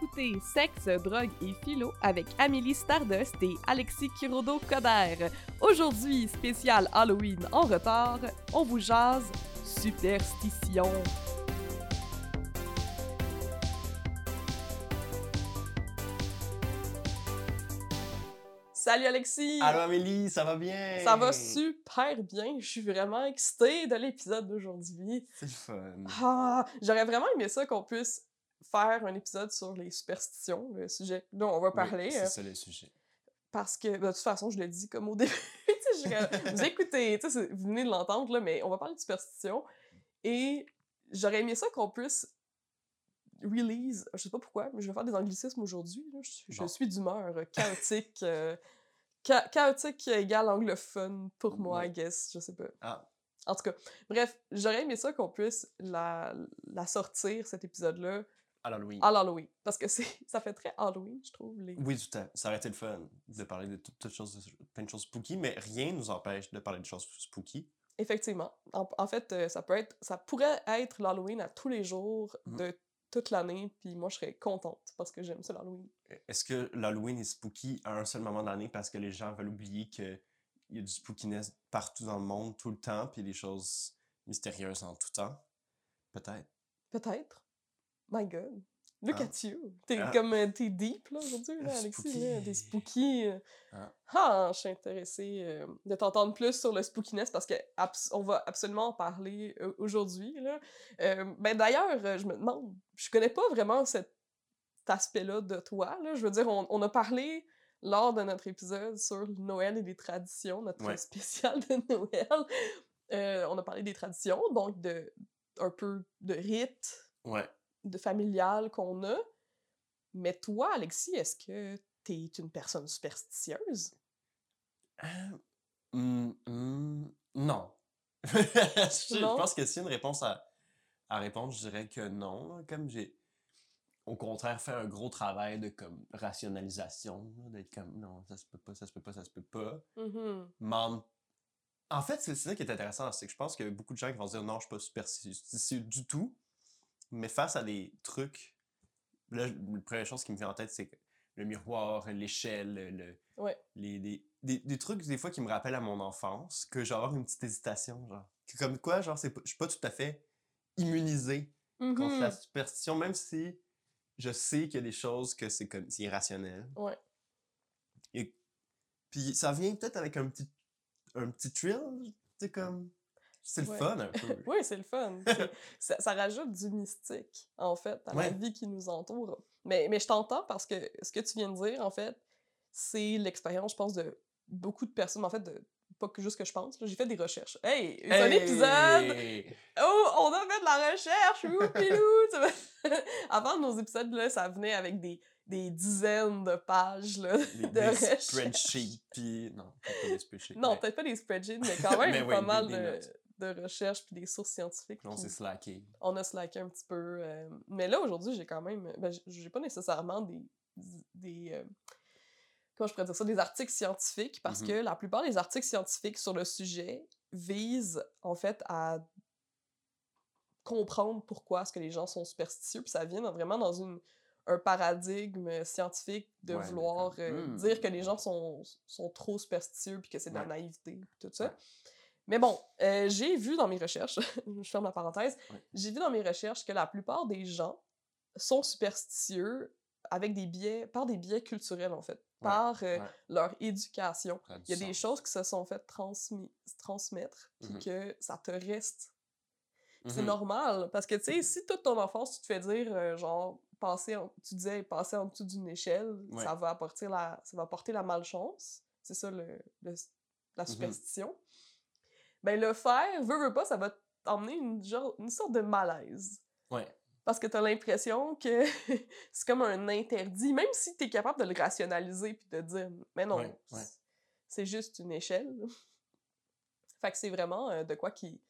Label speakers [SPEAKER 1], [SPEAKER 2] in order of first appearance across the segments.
[SPEAKER 1] écoutez Sexe, drogue et philo avec Amélie Stardust et Alexis Kirodo-Coder. Aujourd'hui, spécial Halloween en retard, on vous jase superstition. Salut Alexis!
[SPEAKER 2] Allô Amélie, ça va bien?
[SPEAKER 1] Ça va super bien. Je suis vraiment excitée de l'épisode d'aujourd'hui.
[SPEAKER 2] C'est le fun.
[SPEAKER 1] Ah, j'aurais vraiment aimé ça qu'on puisse faire un épisode sur les superstitions, le sujet dont on va parler.
[SPEAKER 2] Oui,
[SPEAKER 1] euh,
[SPEAKER 2] c'est ça le sujet.
[SPEAKER 1] parce que, ben, de toute façon, je l'ai dit comme au début. je vous écoutez, c'est- vous venez de l'entendre, mais on va parler de superstitions. Et j'aurais aimé ça qu'on puisse release, je sais pas pourquoi, mais je vais faire des anglicismes aujourd'hui. Je, je
[SPEAKER 2] Bon.
[SPEAKER 1] suis d'humeur euh, chaotique. euh, cha- chaotique égale anglophone pour moi, I guess. Je sais pas.
[SPEAKER 2] Ah,
[SPEAKER 1] En tout cas, bref, j'aurais aimé ça qu'on puisse la, la sortir, cet épisode-là,
[SPEAKER 2] à l'Halloween.
[SPEAKER 1] à l'Halloween. Parce que ça fait très Halloween, je trouve. Les...
[SPEAKER 2] Oui, tout à fait. Ça aurait été le fun de parler de tout- toutes choses, plein de choses spooky, mais rien nous empêche de parler de choses spooky.
[SPEAKER 1] Effectivement. En, en fait, euh, ça peut être, ça pourrait être l'Halloween à tous les jours
[SPEAKER 2] Mhm.
[SPEAKER 1] de toute l'année, puis moi, je serais contente parce que j'aime ça, l'Halloween.
[SPEAKER 2] Est-ce que l'Halloween est spooky à un seul moment de l'année parce que les gens veulent oublier qu'il y a du spookiness partout dans le monde, tout le temps, puis des choses mystérieuses en tout temps? Peut-être.
[SPEAKER 1] Peut-être. My God. Look
[SPEAKER 2] Ah.
[SPEAKER 1] at you. T'es
[SPEAKER 2] Ah.
[SPEAKER 1] comme, euh, t'es deep, là, aujourd'hui, là, Alexis, là. T'es
[SPEAKER 2] spooky.
[SPEAKER 1] euh.
[SPEAKER 2] Ah.
[SPEAKER 1] Ah, je suis intéressée euh, de t'entendre plus sur le spookiness parce que on va absolument en parler aujourd'hui, là. Euh, ben, d'ailleurs, je me demande, je connais pas vraiment cet, cet aspect-là de toi, là. Je veux dire, on, on a parlé lors de notre épisode sur Noël et les traditions, notre
[SPEAKER 2] Ouais.
[SPEAKER 1] spécial de Noël. Euh, on a parlé des traditions, donc de un peu de rites,
[SPEAKER 2] Ouais.
[SPEAKER 1] De familial qu'on a. Mais toi, Alexis, est-ce que t'es une personne superstitieuse?
[SPEAKER 2] Euh, hmm, hmm, non. je,
[SPEAKER 1] Non?
[SPEAKER 2] pense que si une réponse à, à répondre, je dirais que non. là. Comme j'ai, au contraire, fait un gros travail de comme rationalisation, d'être comme non, ça se peut pas, ça se peut pas, ça se peut pas. Mais en- fait, c'est c'est ça qui est intéressant, c'est que je pense qu'il y a beaucoup de gens qui vont se dire non, je suis pas superstitieux du tout. Mais face à des trucs, là, la première chose qui me vient en tête, c'est le miroir, l'échelle, le,
[SPEAKER 1] Ouais.
[SPEAKER 2] les, des, des, des trucs des fois qui me rappellent à mon enfance, que j'ai avoir une petite hésitation, genre. Comme quoi, genre, c'est je suis pas tout à fait immunisé contre la
[SPEAKER 1] Mhm.
[SPEAKER 2] superstition, même si je sais qu'il y a des choses que c'est comme c'est irrationnel.
[SPEAKER 1] Ouais.
[SPEAKER 2] Et puis ça vient peut-être avec un petit un petit thrill, c'est comme c'est le
[SPEAKER 1] Ouais.
[SPEAKER 2] fun un peu.
[SPEAKER 1] Oui, c'est le fun. Ça, ça rajoute du mystique, en fait, à la vie qui nous entoure. Mais, mais je t'entends parce que ce que tu viens de dire, en fait, c'est l'expérience, je pense, de beaucoup de personnes, en fait, de pas que juste que je pense. J'ai fait des recherches. Hey, c'est un épisode! Oh, on a fait de la recherche! Oupilou! Avant nos épisodes, là, ça venait avec des, des dizaines de pages là,
[SPEAKER 2] Des,
[SPEAKER 1] de
[SPEAKER 2] des
[SPEAKER 1] recherches.
[SPEAKER 2] spreadsheets, puis non, peut-être pas des spreadsheets.
[SPEAKER 1] Non,
[SPEAKER 2] mais
[SPEAKER 1] peut-être pas des spreadsheets, mais quand même
[SPEAKER 2] Mais oui,
[SPEAKER 1] pas
[SPEAKER 2] des-
[SPEAKER 1] mal de,
[SPEAKER 2] notes.
[SPEAKER 1] De recherches puis des sources scientifiques.
[SPEAKER 2] on s'est slacké.
[SPEAKER 1] on a slacké un petit peu. euh, mais là, aujourd'hui, j'ai quand même. Ben, j'ai pas nécessairement des. des euh, comment je pourrais dire ça? Des articles scientifiques, parce
[SPEAKER 2] Mhm.
[SPEAKER 1] que la plupart des articles scientifiques sur le sujet visent, en fait, à comprendre pourquoi est-ce que les gens sont superstitieux, puis ça vient dans- vraiment dans une, un paradigme scientifique de
[SPEAKER 2] Ouais,
[SPEAKER 1] vouloir euh, dire que les gens sont, sont trop superstitieux, puis que c'est de la naïveté, tout ça. Mais bon, euh, j'ai vu dans mes recherches, je ferme la parenthèse,
[SPEAKER 2] Ouais.
[SPEAKER 1] j'ai vu dans mes recherches que la plupart des gens sont superstitieux avec des biais, par des biais culturels en fait, par euh,
[SPEAKER 2] ouais.
[SPEAKER 1] leur éducation.
[SPEAKER 2] Du
[SPEAKER 1] Il y a des choses qui se sont faites transmettre, puis
[SPEAKER 2] Mhm.
[SPEAKER 1] que ça te reste. C'est
[SPEAKER 2] Mhm.
[SPEAKER 1] normal, parce que tu sais, si toute ton enfance, tu te fais dire, euh, genre, passer en- tu disais passer en dessous d'une échelle,
[SPEAKER 2] Ouais.
[SPEAKER 1] ça, va apporter la, ça va apporter la malchance, c'est ça le, le- la
[SPEAKER 2] Mhm.
[SPEAKER 1] superstition. Ben le faire, veut, veut pas, ça va t'emmener une, genre, une sorte de malaise.
[SPEAKER 2] Ouais.
[SPEAKER 1] Parce que t'as l'impression que c'est comme un interdit, même si t'es capable de le rationaliser puis de dire, mais non,
[SPEAKER 2] Ouais, ouais.
[SPEAKER 1] c'est- juste une échelle. fait que c'est vraiment euh, de quoi qui,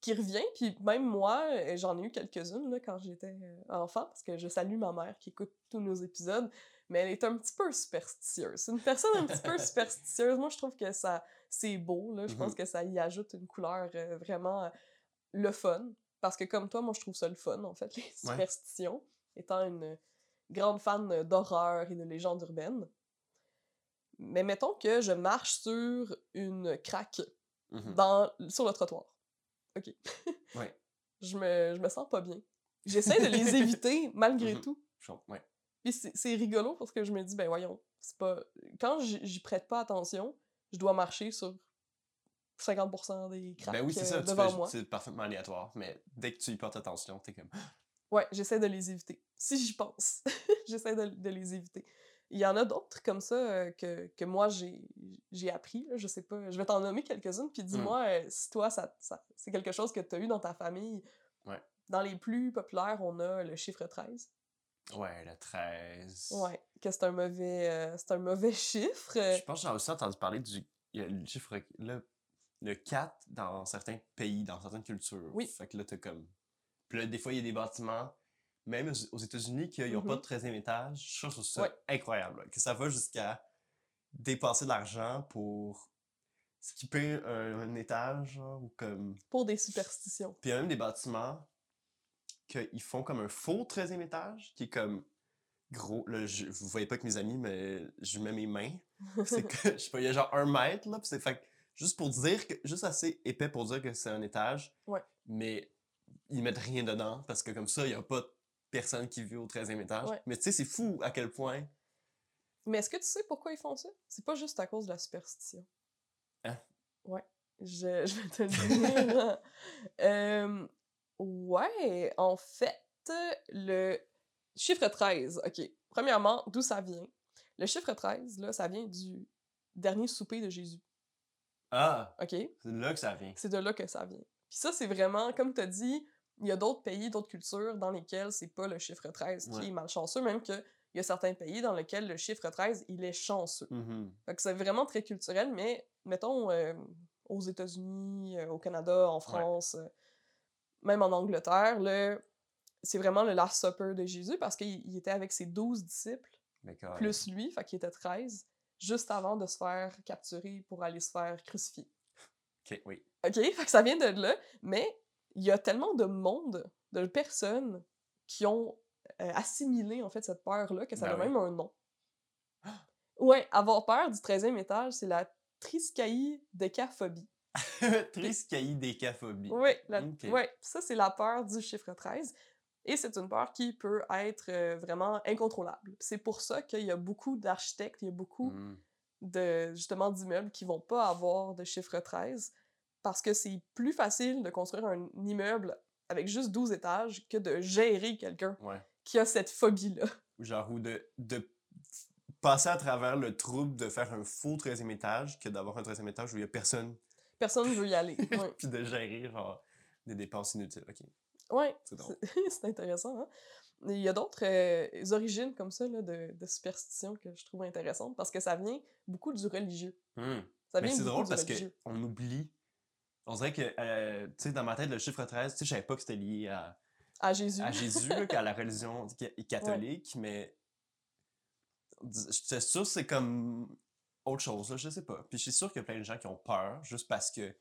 [SPEAKER 1] qui revient. Puis même moi, euh, j'en ai eu quelques-unes quand j'étais euh, enfant, parce que je salue ma mère qui écoute tous nos épisodes, mais elle est un petit peu superstitieuse. C'est une personne un petit peu superstitieuse. Moi, je trouve que ça c'est beau. Là. Je pense
[SPEAKER 2] Mhm.
[SPEAKER 1] que ça y ajoute une couleur euh, vraiment euh, le fun. Parce que comme toi, moi, je trouve ça le fun, en fait, les superstitions. Étant une, grande fan d'horreur et de légendes urbaines. Mais mettons que je marche sur une craque
[SPEAKER 2] Mhm.
[SPEAKER 1] dans, sur le trottoir. OK.
[SPEAKER 2] Ouais.
[SPEAKER 1] je, me, je me sens pas bien. J'essaie de les éviter malgré
[SPEAKER 2] Mhm.
[SPEAKER 1] tout.
[SPEAKER 2] Je comprends, ouais.
[SPEAKER 1] Puis c'est rigolo parce que je me dis, ben voyons, c'est pas. Quand j'y prête pas attention, je dois marcher sur 50% des craques
[SPEAKER 2] Ben oui, c'est ça.
[SPEAKER 1] euh,
[SPEAKER 2] tu
[SPEAKER 1] devant
[SPEAKER 2] fais-
[SPEAKER 1] moi.
[SPEAKER 2] C'est parfaitement aléatoire. Mais dès que tu y portes attention, t'es comme.
[SPEAKER 1] Ouais, j'essaie de les éviter. Si j'y pense, j'essaie de, de les éviter. Il y en a d'autres comme ça euh, que, que moi j'ai appris, là, je sais pas. Je vais t'en nommer quelques-unes, puis dis-moi euh, si toi, ça, ça- c'est quelque chose que tu as eu dans ta famille.
[SPEAKER 2] Ouais.
[SPEAKER 1] Dans les plus populaires, on a le chiffre 13.
[SPEAKER 2] Ouais, le 13.
[SPEAKER 1] Ouais, que c'est un mauvais euh, c'est un mauvais chiffre.
[SPEAKER 2] Je pense que j'ai aussi entendu parler du il y a le chiffre. Le, le 4 dans certains pays, dans certaines cultures.
[SPEAKER 1] Oui.
[SPEAKER 2] Fait que là, t'as comme. Puis là, des fois, il y a des bâtiments, même aux États-Unis, qui n'ont pas
[SPEAKER 1] Mhm.
[SPEAKER 2] de 13e étage. Je trouve ça
[SPEAKER 1] Ouais.
[SPEAKER 2] incroyable. là, que ça va jusqu'à dépasser de l'argent pour skipper un, un étage, genre, ou comme.
[SPEAKER 1] pour des superstitions.
[SPEAKER 2] Puis il y a même des bâtiments qu'ils font comme un faux 13e étage, qui est comme gros. Là, je, vous voyez pas que mes amis, mais je mets mes mains. C'est que, je sais pas, il y a genre un mètre, là, puis c'est fait juste pour dire que, juste assez épais pour dire que c'est un étage.
[SPEAKER 1] Ouais.
[SPEAKER 2] Mais ils mettent rien dedans, parce que comme ça, il y a pas personne qui vit au 13e étage.
[SPEAKER 1] Ouais.
[SPEAKER 2] Mais tu sais, c'est fou à quel point.
[SPEAKER 1] Mais est-ce que tu sais pourquoi ils font ça? C'est pas juste à cause de la superstition.
[SPEAKER 2] Hein?
[SPEAKER 1] Ouais. Je, je vais te le dire. Euh, ouais, en fait, le chiffre 13, OK. Premièrement, d'où ça vient? Le chiffre 13, là, ça vient du dernier souper de Jésus.
[SPEAKER 2] Ah,
[SPEAKER 1] OK?
[SPEAKER 2] c'est là que ça vient.
[SPEAKER 1] C'est de là que ça vient. Puis ça, c'est vraiment, comme tu as dit, il y a d'autres pays, d'autres cultures dans lesquelles c'est pas le chiffre 13 qui
[SPEAKER 2] Ouais.
[SPEAKER 1] est malchanceux, même qu'il y a certains pays dans lesquels le chiffre 13, il est chanceux. Fait que c'est vraiment très culturel, mais mettons euh, aux États-Unis, euh, au Canada, en France, euh, même en Angleterre, le... c'est vraiment le Last Supper de Jésus parce qu'il il était avec ses 12 disciples, plus lui, fait qu'il était 13, juste avant de se faire capturer pour aller se faire crucifier.
[SPEAKER 2] Ok, oui.
[SPEAKER 1] OK? Fait que ça vient de là, mais il y a tellement de monde, de personnes qui ont euh, assimilé en fait cette peur-là que ça
[SPEAKER 2] Ben
[SPEAKER 1] a
[SPEAKER 2] oui.
[SPEAKER 1] même un nom. Ouais, avoir peur du 13e étage, c'est la triskaïdécaphobie.
[SPEAKER 2] Triskaïdécaphobie.
[SPEAKER 1] Oui, la... Ouais, ça c'est la peur du chiffre 13. Et c'est une peur qui peut être euh, vraiment incontrôlable. C'est pour ça qu'il y a beaucoup d'architectes, il y a beaucoup
[SPEAKER 2] Mm.
[SPEAKER 1] de justement d'immeubles qui vont pas avoir de chiffre 13 parce que c'est plus facile de construire un immeuble avec juste 12 étages que de gérer quelqu'un
[SPEAKER 2] Ouais.
[SPEAKER 1] qui a cette phobie-là.
[SPEAKER 2] Genre, ou de, de passer à travers le trouble de faire un faux 13e étage que d'avoir un 13e étage où il y a personne,
[SPEAKER 1] Personne ne veut y aller. Ouais,
[SPEAKER 2] puis de gérer, genre, des dépenses inutiles. Ok.
[SPEAKER 1] ouais
[SPEAKER 2] C'est
[SPEAKER 1] intéressant. Hein? Il y a d'autres euh, origines comme ça là, de, de superstitions que je trouve intéressantes parce que ça vient beaucoup du religieux.
[SPEAKER 2] Hmm.
[SPEAKER 1] Ça
[SPEAKER 2] Mais c'est drôle parce qu'on oublie. On dirait que, euh, tu sais, dans ma tête, le chiffre 13, tu sais, je savais pas que c'était lié à,
[SPEAKER 1] À Jésus.
[SPEAKER 2] à Jésus, là, qu'à la religion ca- catholique, mais j'étais sûr que c'est comme autre chose, là, je sais pas. Puis je suis sûr qu'il y a plein de gens qui ont peur juste parce que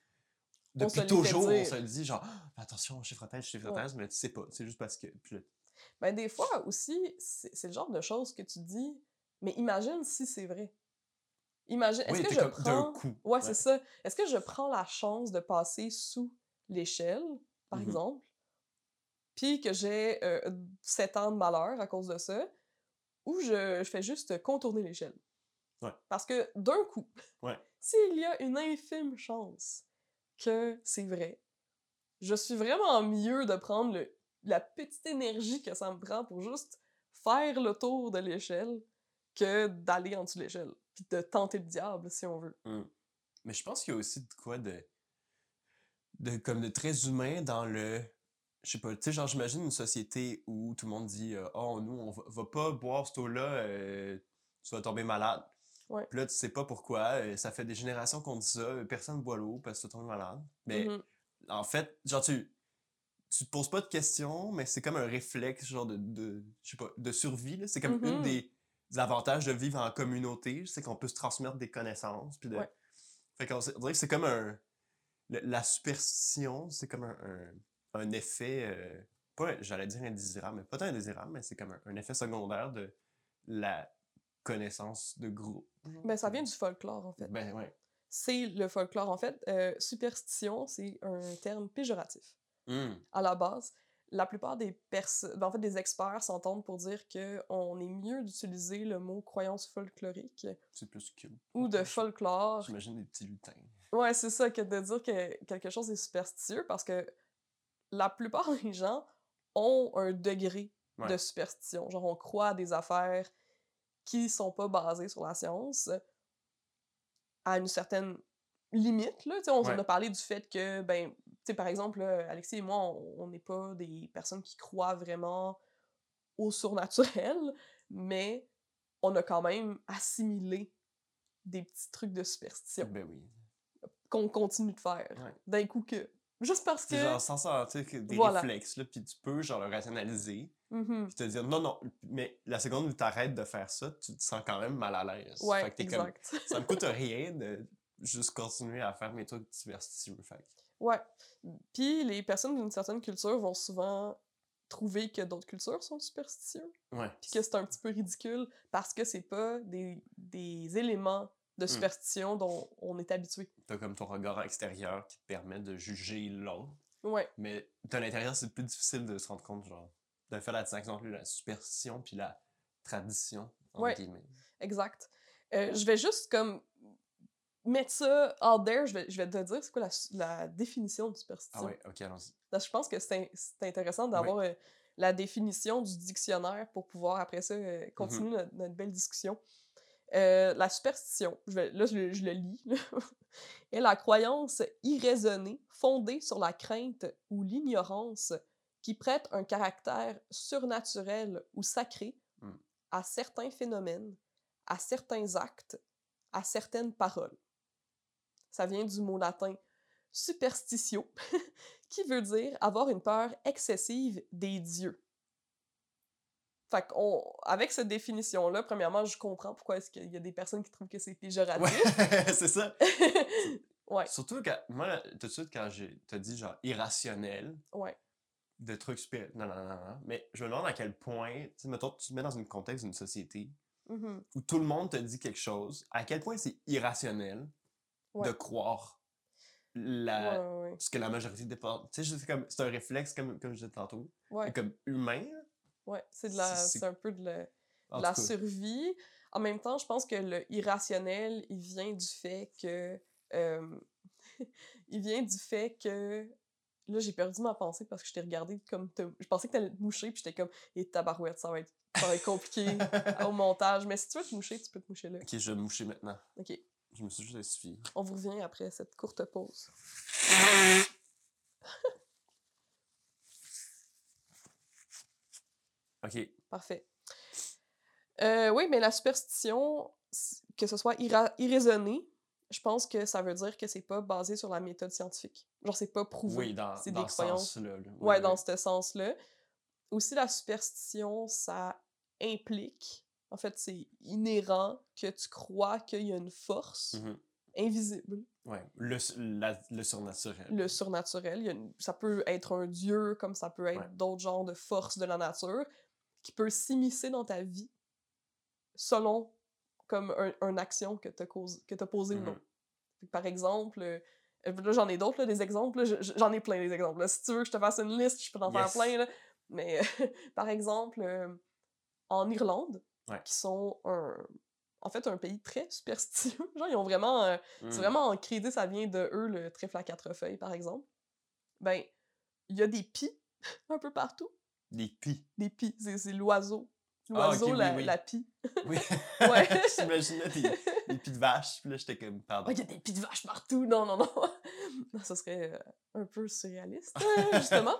[SPEAKER 2] depuis toujours, on se le dit, genre, Ah, attention, chiffre 13, chiffre
[SPEAKER 1] Ouais.
[SPEAKER 2] 13, mais tu sais pas, c'est juste parce que. Puis
[SPEAKER 1] Ben, des fois aussi, c'est le genre de choses que tu dis, mais imagine si c'est vrai. Imagine, est-ce
[SPEAKER 2] oui,
[SPEAKER 1] que je prends...
[SPEAKER 2] coup.
[SPEAKER 1] Ouais, c'est ça. Est-ce que je prends la chance de passer sous l'échelle, par
[SPEAKER 2] Mhm.
[SPEAKER 1] exemple, puis que j'ai euh, 7 ans de malheur à cause de ça, ou je, je fais juste contourner l'échelle?
[SPEAKER 2] Ouais.
[SPEAKER 1] Parce que d'un coup,
[SPEAKER 2] Ouais.
[SPEAKER 1] s'il y a une infime chance que c'est vrai, je suis vraiment mieux de prendre le- la petite énergie que ça me prend pour juste faire le tour de l'échelle que d'aller en dessous de l'échelle, puis de tenter le diable, si on veut.
[SPEAKER 2] Hmm. Mais je pense qu'il y a aussi de quoi de, de comme de très humain dans le je sais pas tu sais genre j'imagine une société où tout le monde dit euh, oh nous on va, va pas boire cette eau là tu vas tomber malade
[SPEAKER 1] Ouais.
[SPEAKER 2] puis là tu sais pas pourquoi euh, ça fait des générations qu'on dit ça euh, personne boit l'eau parce que tu vas tomber malade mais
[SPEAKER 1] Mhm.
[SPEAKER 2] en fait genre tu tu te poses pas de questions mais c'est comme un réflexe genre de, de je sais pas de survie c'est comme une
[SPEAKER 1] Mhm.
[SPEAKER 2] des, des avantages de vivre en communauté c'est qu'on peut se transmettre des connaissances puis de
[SPEAKER 1] Ouais.
[SPEAKER 2] fait qu'on dirait que c'est comme un. le- la superstition, c'est comme un, un, un effet euh, pas, j'allais dire indésirable, mais pas tant indésirable, mais c'est comme un, un effet secondaire de la connaissance de groupe.
[SPEAKER 1] Ben, ça vient du folklore, en fait.
[SPEAKER 2] Ben ouais.
[SPEAKER 1] C'est le folklore, en fait. Euh, superstition, c'est un terme péjoratif.
[SPEAKER 2] Hmm.
[SPEAKER 1] À la base, la plupart des personnes, en fait, des experts s'entendent pour dire qu'on est mieux d'utiliser le mot croyance folklorique
[SPEAKER 2] C'est plus que.
[SPEAKER 1] ou de folklore.
[SPEAKER 2] J'imagine des petits lutins.
[SPEAKER 1] Ouais, c'est ça, que de dire que quelque chose est superstitieux parce que la plupart des gens ont un degré de superstition. Genre, on croit à des affaires qui sont pas basées sur la science à une certaine limite. Là. On
[SPEAKER 2] Ouais.
[SPEAKER 1] en a parlé du fait que, ben, par exemple, là, Alexis et moi, on on n'est pas des personnes qui croient vraiment au surnaturel, mais on a quand même assimilé des petits trucs de superstition
[SPEAKER 2] Ben oui.
[SPEAKER 1] qu'on continue de faire.
[SPEAKER 2] Ouais.
[SPEAKER 1] D'un coup que. Juste parce que.
[SPEAKER 2] Genre sans sentir que des
[SPEAKER 1] Voilà.
[SPEAKER 2] réflexes, là, puis tu peux genre le rationaliser,
[SPEAKER 1] Mhm.
[SPEAKER 2] puis te dire non, non, mais la seconde où tu arrêtes de faire ça, tu te sens quand même mal à l'aise.
[SPEAKER 1] Ouais,
[SPEAKER 2] Fait que comme,
[SPEAKER 1] exact.
[SPEAKER 2] ça me coûte rien de juste continuer à faire mes trucs superstitieux. Fait
[SPEAKER 1] Ouais. Puis les personnes d'une certaine culture vont souvent trouver que d'autres cultures sont superstitieuses,
[SPEAKER 2] Ouais.
[SPEAKER 1] puis que c'est un petit peu ridicule parce que c'est pas des, des éléments de superstition dont on est habitué.
[SPEAKER 2] T'as comme ton regard extérieur qui te permet de juger l'autre,
[SPEAKER 1] Ouais,
[SPEAKER 2] mais de l'intérieur, c'est plus difficile de se rendre compte, genre, de faire la distinction entre la superstition puis la tradition, entre
[SPEAKER 1] Ouais.
[SPEAKER 2] guillemets.
[SPEAKER 1] exact. Euh, je vais juste comme mettre ça out there, je vais, je vais te dire c'est quoi la, la définition de
[SPEAKER 2] Ah
[SPEAKER 1] superstition?
[SPEAKER 2] ouais, ok, allons-y.
[SPEAKER 1] Parce que je pense que c'est in- c'est intéressant d'avoir euh, la définition du dictionnaire pour pouvoir, après ça, euh, continuer notre, notre belle discussion. Euh, la superstition, je vais, là, je, le- je le lis, là, est la croyance irraisonnée fondée sur la crainte ou l'ignorance qui prête un caractère surnaturel ou sacré
[SPEAKER 2] Mm.
[SPEAKER 1] à certains phénomènes, à certains actes, à certaines paroles. Ça vient du mot latin superstitio, qui veut dire avoir une peur excessive des dieux. Fait qu'on, avec cette définition-là, premièrement, je comprends pourquoi est-ce qu'il y a des personnes qui trouvent que c'est péjoratif.
[SPEAKER 2] Ouais, c'est ça.
[SPEAKER 1] ouais,
[SPEAKER 2] Surtout quand, moi, tout de suite, quand j'ai t'as dit genre irrationnel,
[SPEAKER 1] ouais,
[SPEAKER 2] de trucs super. Non, non, non, non. Mais je me demande à quel point, tu sais, mettons, tu te mets dans un contexte d'une société
[SPEAKER 1] mhm,
[SPEAKER 2] où tout le monde te dit quelque chose, à quel point c'est irrationnel de croire la,
[SPEAKER 1] ouais, ouais,
[SPEAKER 2] ce que la majorité des Tu sais, c'est comme- c'est un réflexe, comme, comme je disais tantôt,
[SPEAKER 1] ouais,
[SPEAKER 2] comme humain. là.
[SPEAKER 1] Ouais, c'est de la,
[SPEAKER 2] c'est- c'est-
[SPEAKER 1] c'est un peu de la, de la survie. En même temps, je pense que le irrationnel, il vient du fait que. euh, il vient du fait que. Là, j'ai perdu ma pensée parce que je t'ai regardé comme. te- Je pensais que t'allais te moucher, puis j'étais comme. Et tabarouette, ça va être, ça va être compliqué au montage. Mais si tu veux te moucher, tu peux te moucher là.
[SPEAKER 2] Ok, je vais me moucher maintenant.
[SPEAKER 1] Ok,
[SPEAKER 2] Je me suis juste essuyé.
[SPEAKER 1] on vous revient après cette courte pause.
[SPEAKER 2] Ok.
[SPEAKER 1] Parfait. Euh, oui, mais la superstition, que ce soit irra- irraisonné, je pense que ça veut dire que c'est pas basé sur la méthode scientifique. Genre, c'est pas prouvé.
[SPEAKER 2] Oui, dans,
[SPEAKER 1] c'est
[SPEAKER 2] dans
[SPEAKER 1] des
[SPEAKER 2] ce
[SPEAKER 1] croyances.
[SPEAKER 2] sens-là. là. Oui,
[SPEAKER 1] Ouais,
[SPEAKER 2] oui.
[SPEAKER 1] dans ce sens-là. Aussi, la superstition, ça implique, en fait, c'est inhérent que tu crois qu'il y a une force
[SPEAKER 2] Mhm.
[SPEAKER 1] invisible,
[SPEAKER 2] Ouais, le, la- le surnaturel.
[SPEAKER 1] le surnaturel. Il y a une- ça peut être un dieu, comme ça peut être
[SPEAKER 2] Ouais.
[SPEAKER 1] d'autres genres de forces de la nature, qui peut s'immiscer dans ta vie selon comme un, un action que tu as, posé ou non.
[SPEAKER 2] Mhm.
[SPEAKER 1] Fait que, Par exemple, euh, là j'en ai d'autres, des exemples, j'en ai plein des exemples. là. Si tu veux que je te fasse une liste, je peux t'en
[SPEAKER 2] Yes.
[SPEAKER 1] faire plein. Là. Mais par exemple, euh, en Irlande,
[SPEAKER 2] Ouais.
[SPEAKER 1] qui sont un, en fait un pays très superstitieux, genre ils ont vraiment,
[SPEAKER 2] Mm.
[SPEAKER 1] c'est vraiment en crédit, ça vient de eux, le trèfle à quatre feuilles par exemple. Ben, il y a des pies un peu partout.
[SPEAKER 2] Des pis.
[SPEAKER 1] Des pies, c'est c'est l'oiseau.
[SPEAKER 2] Ah,
[SPEAKER 1] L'oiseau,
[SPEAKER 2] oui,
[SPEAKER 1] la,
[SPEAKER 2] oui.
[SPEAKER 1] la pie.
[SPEAKER 2] Oui.
[SPEAKER 1] Ouais.
[SPEAKER 2] J'imaginais des, des pis de vache, puis là, j'étais comme, pardon.
[SPEAKER 1] il y a des pies de vache partout. Non, non, non. Non, ça serait euh, un peu surréaliste, euh, justement.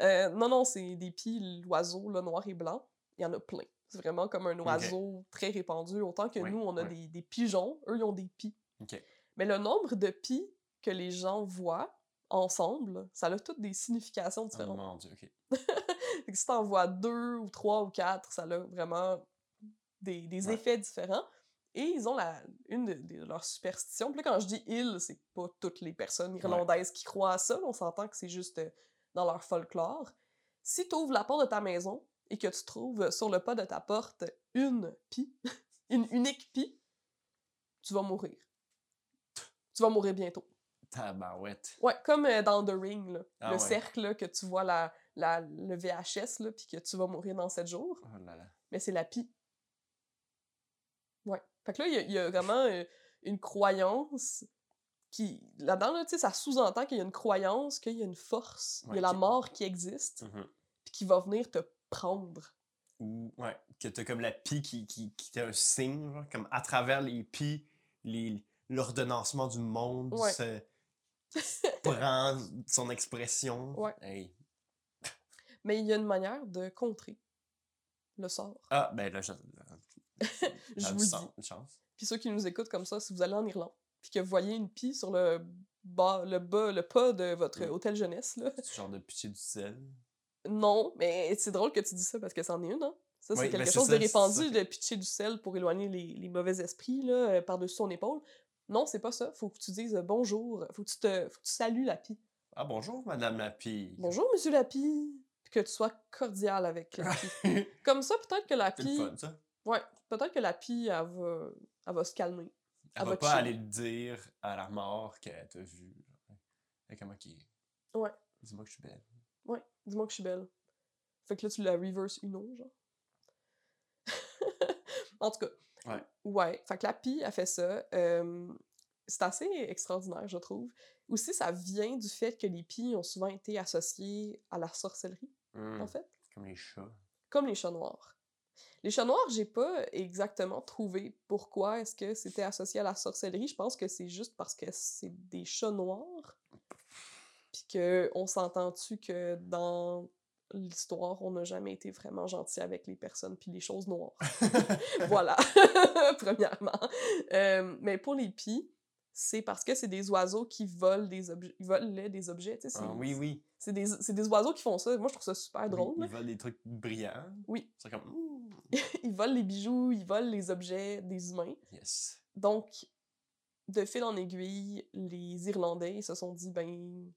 [SPEAKER 1] Euh, non, non, c'est des pies, l'oiseau, là, noir et blanc. Il y en a plein. C'est vraiment comme un oiseau très répandu. Autant que nous, on a des, des pigeons, eux, ils ont des pies.
[SPEAKER 2] Ok.
[SPEAKER 1] Mais le nombre de pies que les gens voient ensemble, ça a toutes des significations
[SPEAKER 2] Oh
[SPEAKER 1] différentes.
[SPEAKER 2] mon dieu, ok.
[SPEAKER 1] Fait que si t'en vois deux ou trois ou quatre, ça a vraiment des, des
[SPEAKER 2] Ouais.
[SPEAKER 1] effets différents. Et ils ont la, une de, de leurs superstitions. Puis là, quand je dis ils, c'est pas toutes les personnes irlandaises qui croient à ça. On s'entend que c'est juste euh, dans leur folklore. si tu ouvres la porte de ta maison et que tu trouves sur le pas de ta porte une pie, une unique pie, tu vas mourir. Tu vas mourir bientôt.
[SPEAKER 2] Tabarouette.
[SPEAKER 1] Ouais, comme euh, dans The Ring, là,
[SPEAKER 2] Ah
[SPEAKER 1] le
[SPEAKER 2] ouais.
[SPEAKER 1] cercle, là, que tu vois la, la, le VHS, là, puis que tu vas mourir dans 7 jours.
[SPEAKER 2] Oh là là.
[SPEAKER 1] Mais c'est la pie. Ouais. Fait que là, il y a- il y, a vraiment euh, une croyance qui. Là-dedans, là, ça sous-entend qu'il y a une croyance, qu'il y a une force, il y a la mort qui existe,
[SPEAKER 2] Mhm.
[SPEAKER 1] puis qui va venir te prendre.
[SPEAKER 2] Ou, ouais, que t'as comme la pie qui, qui, qui un signe, genre, comme à travers les pies, les, l'ordonnancement du monde
[SPEAKER 1] Ouais.
[SPEAKER 2] se prend son expression.
[SPEAKER 1] Ouais.
[SPEAKER 2] Hey.
[SPEAKER 1] Mais il y a une manière de contrer le sort.
[SPEAKER 2] Ah, ben là, je,
[SPEAKER 1] Je vous
[SPEAKER 2] sens,
[SPEAKER 1] dis.
[SPEAKER 2] une chance.
[SPEAKER 1] Puis ceux qui nous écoutent comme ça, si vous allez en Irlande, puis que vous voyez une pie sur le bas, le bas, le pas de votre hôtel jeunesse, là,
[SPEAKER 2] Ce genre de pitcher du sel.
[SPEAKER 1] non, mais c'est drôle que tu dis ça parce que c'en est une, hein? Ça, c'est
[SPEAKER 2] Oui,
[SPEAKER 1] quelque
[SPEAKER 2] c'est
[SPEAKER 1] chose
[SPEAKER 2] ça,
[SPEAKER 1] de
[SPEAKER 2] c'est
[SPEAKER 1] répandu de pitcher du sel pour éloigner les, les mauvais esprits, là, euh, par-dessus son épaule. Non, c'est pas ça. Faut que tu dises euh, bonjour. Faut que tu te, faut que tu salues la pie.
[SPEAKER 2] Ah, bonjour, Madame la pie.
[SPEAKER 1] Bonjour, monsieur la pie. Que tu sois cordial avec la pie.
[SPEAKER 2] c'est
[SPEAKER 1] Comme ça, peut-être que la
[SPEAKER 2] le
[SPEAKER 1] pie.
[SPEAKER 2] fun, ça.
[SPEAKER 1] Ouais, peut-être que la pie, elle va, elle va se calmer.
[SPEAKER 2] Elle
[SPEAKER 1] Elle
[SPEAKER 2] va
[SPEAKER 1] va
[SPEAKER 2] pas aller le dire à la mort qu'elle t'a vu. Elle est comme, ok.
[SPEAKER 1] Ouais.
[SPEAKER 2] Dis-moi que je suis belle.
[SPEAKER 1] Ouais, dis-moi que je suis belle. Fait que là, tu la reverse Uno, genre. en tout cas.
[SPEAKER 2] Ouais.
[SPEAKER 1] Ouais. Fait que la pie a fait ça. euh, c'est assez extraordinaire, je trouve. Aussi, ça vient du fait que les pies ont souvent été associées à la sorcellerie,
[SPEAKER 2] Hmm,
[SPEAKER 1] en fait.
[SPEAKER 2] Comme les chats.
[SPEAKER 1] Comme les chats noirs. Les chats noirs, j'ai pas exactement trouvé pourquoi est-ce que c'était associé à la sorcellerie. Je pense que c'est juste parce que c'est des chats noirs. Puis que on s'entend-tu que dans l'histoire, on n'a jamais été vraiment gentil avec les personnes puis les choses noires? voilà, premièrement. Euh, mais pour les pies, c'est parce que c'est des oiseaux qui volent des objets, ils volent des objets, tu sais.
[SPEAKER 2] Ah, oui, oui.
[SPEAKER 1] C'est des, des oiseaux qui font ça. Moi, je trouve ça super drôle.
[SPEAKER 2] Ils volent des trucs brillants.
[SPEAKER 1] Oui,
[SPEAKER 2] C'est comme, ouh,
[SPEAKER 1] ils volent les bijoux, ils volent les objets des humains.
[SPEAKER 2] yes.
[SPEAKER 1] Donc, de fil en aiguille, les Irlandais se sont dit, ben,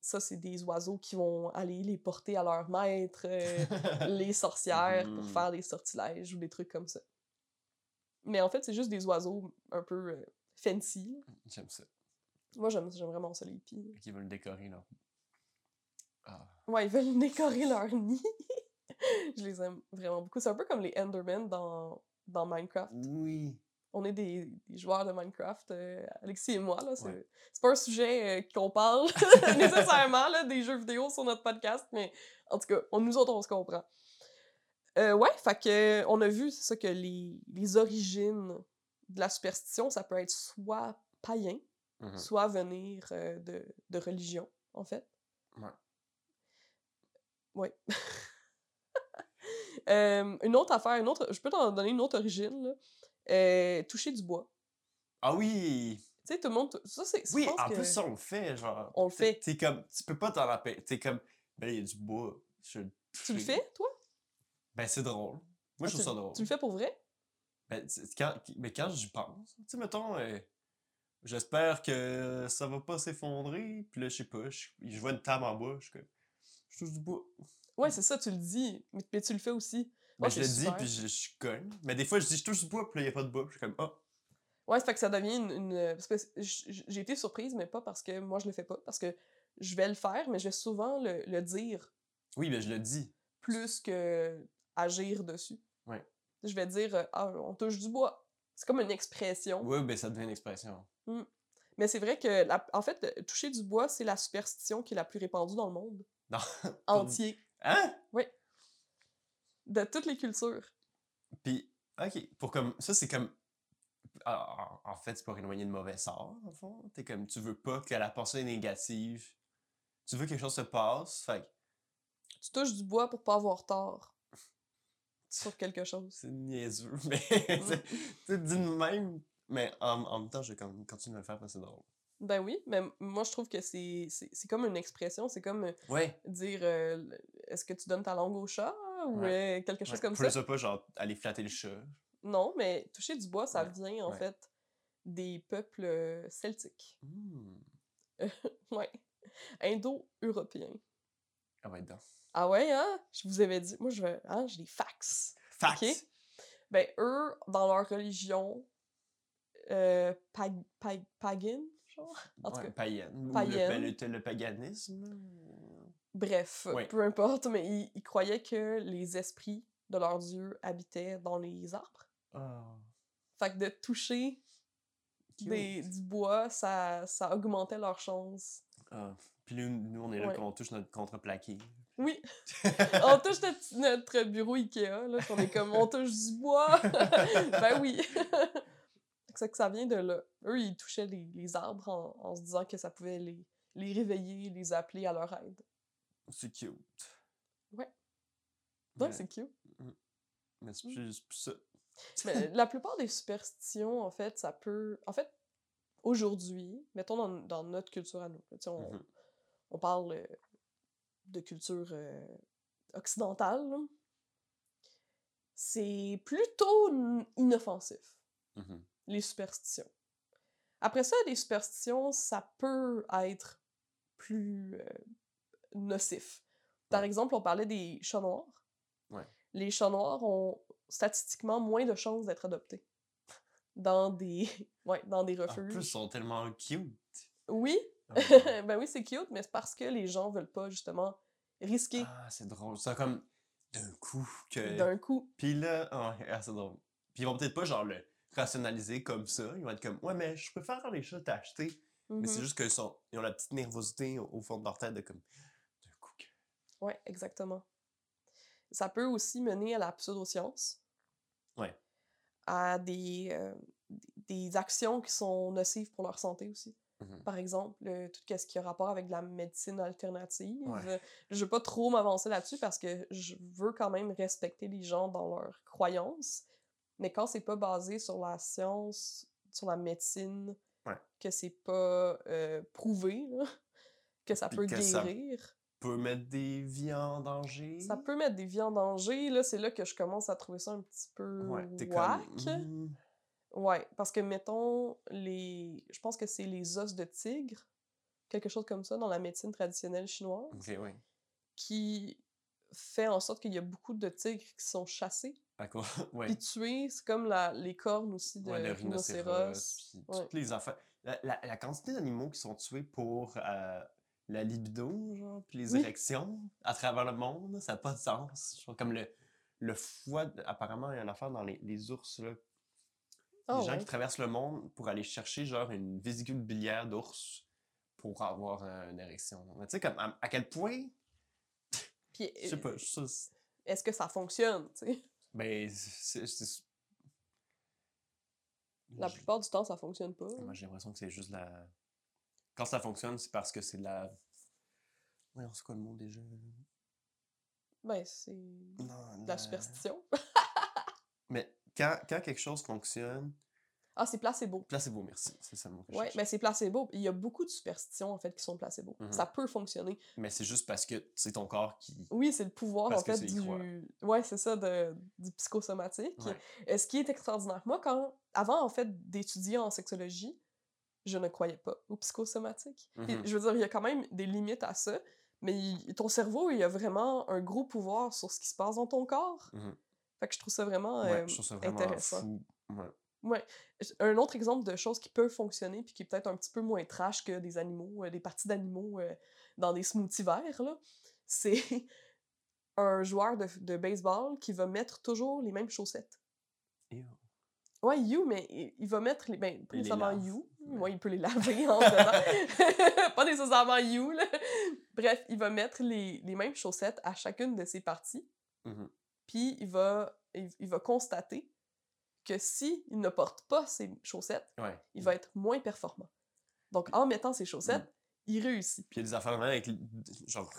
[SPEAKER 1] ça, c'est des oiseaux qui vont aller les porter à leur maître, euh, les sorcières, pour
[SPEAKER 2] Mhm.
[SPEAKER 1] faire des sortilèges ou des trucs comme ça. Mais en fait, c'est juste des oiseaux un peu euh, fancy.
[SPEAKER 2] J'aime ça.
[SPEAKER 1] Moi, j'aime j'aime vraiment ça, les pies.
[SPEAKER 2] Qui veulent décorer leur. Ah.
[SPEAKER 1] Ouais, ils veulent décorer leur nid. Je les aime vraiment beaucoup. C'est un peu comme les Endermen dans, dans Minecraft.
[SPEAKER 2] Oui.
[SPEAKER 1] On est des, des joueurs de Minecraft, euh, Alexis et moi. C'est
[SPEAKER 2] Ouais.
[SPEAKER 1] pas un sujet euh, qu'on parle nécessairement, là, des jeux vidéo sur notre podcast, mais en tout cas, on, nous autres, on se comprend. Euh, ouais, fait que, on a vu, c'est ça, que les, les origines de la superstition, ça peut être soit païen,
[SPEAKER 2] Mhm.
[SPEAKER 1] soit venir euh, de, de religion, en fait.
[SPEAKER 2] Ouais.
[SPEAKER 1] Euh, une autre affaire, une autre, je peux t'en donner une autre origine, là. Euh, toucher du bois.
[SPEAKER 2] Ah oui!
[SPEAKER 1] Tu sais, tout le monde. Ça, c'est.
[SPEAKER 2] Oui, en
[SPEAKER 1] que-
[SPEAKER 2] plus, ça, on le fait, genre.
[SPEAKER 1] On le fait.
[SPEAKER 2] T'es comme. Tu peux pas t'en rappeler. T'es comme. Ben, il y a du bois. Je
[SPEAKER 1] Tu le fais, toi?
[SPEAKER 2] Ben, c'est drôle. Moi,
[SPEAKER 1] Ah,
[SPEAKER 2] je trouve ça drôle.
[SPEAKER 1] Tu le fais pour vrai?
[SPEAKER 2] Ben, quand, mais quand j'y pense, tu sais, mettons, euh, j'espère que ça va pas s'effondrer, puis là, je sais pas, je, vois une table en bas, je suis comme, je touche du bois.
[SPEAKER 1] Ouais, c'est ça, tu le dis, mais, mais tu le fais aussi.
[SPEAKER 2] Ben,
[SPEAKER 1] Ouais,
[SPEAKER 2] je le dis, puis je, je cogne. Mais des fois, je dis, je touche du bois, puis là, y a pas de bois, je suis comme, ah,
[SPEAKER 1] Ouais, ça fait que ça devient une. une- parce que j'ai été surprise, mais pas parce que moi je le fais pas, parce que je vais le faire, mais je vais souvent le, le dire
[SPEAKER 2] oui, ben, je le dis.
[SPEAKER 1] plus que agir dessus.
[SPEAKER 2] Ouais.
[SPEAKER 1] Je vais dire, euh, ah, on touche du bois. C'est comme une expression.
[SPEAKER 2] Oui, ben, ça devient une expression.
[SPEAKER 1] Mais c'est vrai que, la- en fait, toucher du bois, c'est la superstition qui est la plus répandue dans le monde.
[SPEAKER 2] Non.
[SPEAKER 1] Entier.
[SPEAKER 2] Hein?
[SPEAKER 1] De toutes les cultures.
[SPEAKER 2] Puis, ok, pour comme, ça, c'est comme, ah, en fait, c'est pour éloigner de mauvais sort, en fond. T'es comme, tu veux pas que la pensée négative, tu veux que quelque chose se passe, fait
[SPEAKER 1] Tu touches du bois pour pas avoir tort sur quelque chose.
[SPEAKER 2] C'est niaiseux, mais c'est dit de même. Mais en, en même temps, je continuer à le faire parce que c'est drôle.
[SPEAKER 1] Ben oui, mais moi je trouve que c'est comme une expression, c'est comme euh,
[SPEAKER 2] Ouais.
[SPEAKER 1] dire euh, est-ce que tu donnes ta langue au chat ou euh, quelque chose comme
[SPEAKER 2] Plus
[SPEAKER 1] ça?
[SPEAKER 2] pas genre aller flatter le chat.
[SPEAKER 1] Non, mais toucher du bois, ça
[SPEAKER 2] Ouais,
[SPEAKER 1] vient en
[SPEAKER 2] ouais.
[SPEAKER 1] fait des peuples celtiques.
[SPEAKER 2] Hmm.
[SPEAKER 1] Ouais. Indo-européens.
[SPEAKER 2] Ah dedans.
[SPEAKER 1] Ah ouais, hein? Je vous avais dit. Moi, je veux. Hein, j'ai des fax. Ok? Ben, eux, dans leur religion euh, pag, pag, pagan, genre? En tout cas,
[SPEAKER 2] païenne. Le, le, le paganisme.
[SPEAKER 1] bref,
[SPEAKER 2] Ouais.
[SPEAKER 1] peu importe, mais ils, ils croyaient que les esprits de leur dieu habitaient dans les arbres.
[SPEAKER 2] Ah.
[SPEAKER 1] Fait que de toucher des, du bois, ça, ça augmentait leurs chances.
[SPEAKER 2] Ah. Puis nous, nous, on est là
[SPEAKER 1] Ouais.
[SPEAKER 2] quand on touche notre contreplaqué.
[SPEAKER 1] Oui, on touche notre, notre bureau Ikea, là, puis on est comme, on touche du bois! ben oui! C'est que ça vient de là. Eux, ils touchaient les, les arbres en, en se disant que ça pouvait les, les réveiller, les appeler à leur aide.
[SPEAKER 2] C'est cute.
[SPEAKER 1] Ouais.
[SPEAKER 2] Ouais,
[SPEAKER 1] c'est cute.
[SPEAKER 2] Mais c'est plus, plus ça.
[SPEAKER 1] Mais la plupart des superstitions, en fait, ça peut... En fait, aujourd'hui, mettons dans, dans notre culture à nous, là, sais, on, on parle euh, de culture euh, occidentale, c'est plutôt inoffensif,
[SPEAKER 2] Mhm.
[SPEAKER 1] les superstitions. Après ça, les superstitions, ça peut être plus euh, nocif. Par
[SPEAKER 2] Ouais.
[SPEAKER 1] exemple, on parlait des chats noirs.
[SPEAKER 2] Ouais.
[SPEAKER 1] Les chats noirs ont statistiquement moins de chances d'être adoptés dans des, ouais, dans des
[SPEAKER 2] En
[SPEAKER 1] refuges.
[SPEAKER 2] plus, ils sont tellement cute.
[SPEAKER 1] Oui,
[SPEAKER 2] Ah,
[SPEAKER 1] ben oui, c'est cute, mais c'est parce que les gens veulent pas justement risquer
[SPEAKER 2] Ah, c'est drôle. C'est comme d'un coup que.
[SPEAKER 1] d'un coup.
[SPEAKER 2] Puis là, ah, ah, c'est drôle. Puis ils vont peut-être pas genre le rationaliser comme ça. Ils vont être comme, ouais, mais je préfère les chats t'acheter. Mais
[SPEAKER 1] Mhm.
[SPEAKER 2] c'est juste qu'ils sont... ils ont la petite nervosité au, au fond de leur tête de comme, d'un coup que.
[SPEAKER 1] Ouais, exactement. Ça peut aussi mener à la pseudoscience.
[SPEAKER 2] Ouais.
[SPEAKER 1] À des, euh, des actions qui sont nocives pour leur santé aussi.
[SPEAKER 2] Mhm.
[SPEAKER 1] Par exemple, euh, tout ce qui a rapport avec de la médecine alternative.
[SPEAKER 2] Ouais.
[SPEAKER 1] Je veux pas trop m'avancer là-dessus parce que je veux quand même respecter les gens dans leurs croyances. Mais quand c'est pas basé sur la science, sur la médecine,
[SPEAKER 2] Ouais.
[SPEAKER 1] que c'est pas euh, prouvé, là, que ça
[SPEAKER 2] Puis
[SPEAKER 1] peut
[SPEAKER 2] que ça
[SPEAKER 1] guérir,
[SPEAKER 2] Peut mettre des vies en danger?
[SPEAKER 1] ça peut mettre des vies en danger. Là, c'est là que je commence à trouver ça un petit peu
[SPEAKER 2] Ouais,
[SPEAKER 1] whack.
[SPEAKER 2] comme. hmm,
[SPEAKER 1] Ouais, parce que mettons les. Je pense que c'est les os de tigre, quelque chose comme ça, dans la médecine traditionnelle chinoise,
[SPEAKER 2] ouais.
[SPEAKER 1] qui fait en sorte qu'il y a beaucoup de tigres qui sont chassés.
[SPEAKER 2] À quoi? ouais.
[SPEAKER 1] Puis tués, c'est comme la, les cornes aussi de
[SPEAKER 2] Ouais, le
[SPEAKER 1] rhinocéros.
[SPEAKER 2] rhinocéros, puis toutes les affaires. La, la- la quantité d'animaux qui sont tués pour euh, la libido, genre, puis les
[SPEAKER 1] Oui.
[SPEAKER 2] érections à travers le monde, ça n'a pas de sens. Genre, comme le, le foie, apparemment, il y a une affaire dans les, les ours, là. Les gens
[SPEAKER 1] ouais.
[SPEAKER 2] qui traversent le monde pour aller chercher, genre, une vésicule biliaire d'ours pour avoir euh, une érection. Mais tu sais, comme, à, à quel point,
[SPEAKER 1] Puis,
[SPEAKER 2] je sais
[SPEAKER 1] euh,
[SPEAKER 2] pas,
[SPEAKER 1] est-ce que ça fonctionne, tu sais?
[SPEAKER 2] ben, c'est...
[SPEAKER 1] La plupart du temps, ça fonctionne pas.
[SPEAKER 2] Moi, j'ai l'impression que c'est juste la. Quand ça fonctionne, c'est parce que c'est de la. Ouais, c'est quoi le mot déjà?
[SPEAKER 1] Ben, c'est
[SPEAKER 2] Non,
[SPEAKER 1] de la superstition.
[SPEAKER 2] Mais quand, quand quelque chose fonctionne.
[SPEAKER 1] Ah, c'est placebo.
[SPEAKER 2] Placebo, merci. C'est ça le mot que je
[SPEAKER 1] Ouais,
[SPEAKER 2] cherchais.
[SPEAKER 1] mais c'est placebo. Il y a beaucoup de superstitions, en fait, qui sont placebo.
[SPEAKER 2] Mhm.
[SPEAKER 1] Ça peut fonctionner.
[SPEAKER 2] Mais c'est juste parce que c'est ton corps qui.
[SPEAKER 1] Oui, c'est le pouvoir,
[SPEAKER 2] Parce
[SPEAKER 1] en fait, du... Ouais, c'est ça, de... du psychosomatique.
[SPEAKER 2] Ouais.
[SPEAKER 1] Euh, ce qui est extraordinaire. Moi, quand... Avant, en fait, d'étudier en sexologie, je ne croyais pas au psychosomatique.
[SPEAKER 2] Mhm.
[SPEAKER 1] je veux dire, il y a quand même des limites à ça, mais il- ton cerveau, il a vraiment un gros pouvoir sur ce qui se passe dans ton corps.
[SPEAKER 2] Mhm.
[SPEAKER 1] Fait que je trouve ça vraiment
[SPEAKER 2] Ouais,
[SPEAKER 1] euh,
[SPEAKER 2] je trouve ça vraiment
[SPEAKER 1] intéressant.
[SPEAKER 2] fou. Ouais.
[SPEAKER 1] Ouais. Un autre exemple de choses qui peuvent fonctionner puis qui est peut-être un petit peu moins trash que des animaux, euh, des parties d'animaux euh, dans des smoothies verts, là, c'est un joueur de, de baseball qui va mettre toujours les mêmes chaussettes.
[SPEAKER 2] Ew.
[SPEAKER 1] Ouais, you, mais il, il va mettre les. Ben, pas nécessairement you.
[SPEAKER 2] mais-
[SPEAKER 1] Ouais, il peut les laver en dedans. pas nécessairement you, là. Bref, il va mettre les, les mêmes chaussettes à chacune de ses parties.
[SPEAKER 2] Mhm.
[SPEAKER 1] Puis il va, il, il va constater que si il ne porte pas ses chaussettes,
[SPEAKER 2] Ouais.
[SPEAKER 1] il va être moins performant. Donc, en mettant ses chaussettes,
[SPEAKER 2] Mm.
[SPEAKER 1] il réussit.
[SPEAKER 2] Puis il y a des affaires même avec. Genre,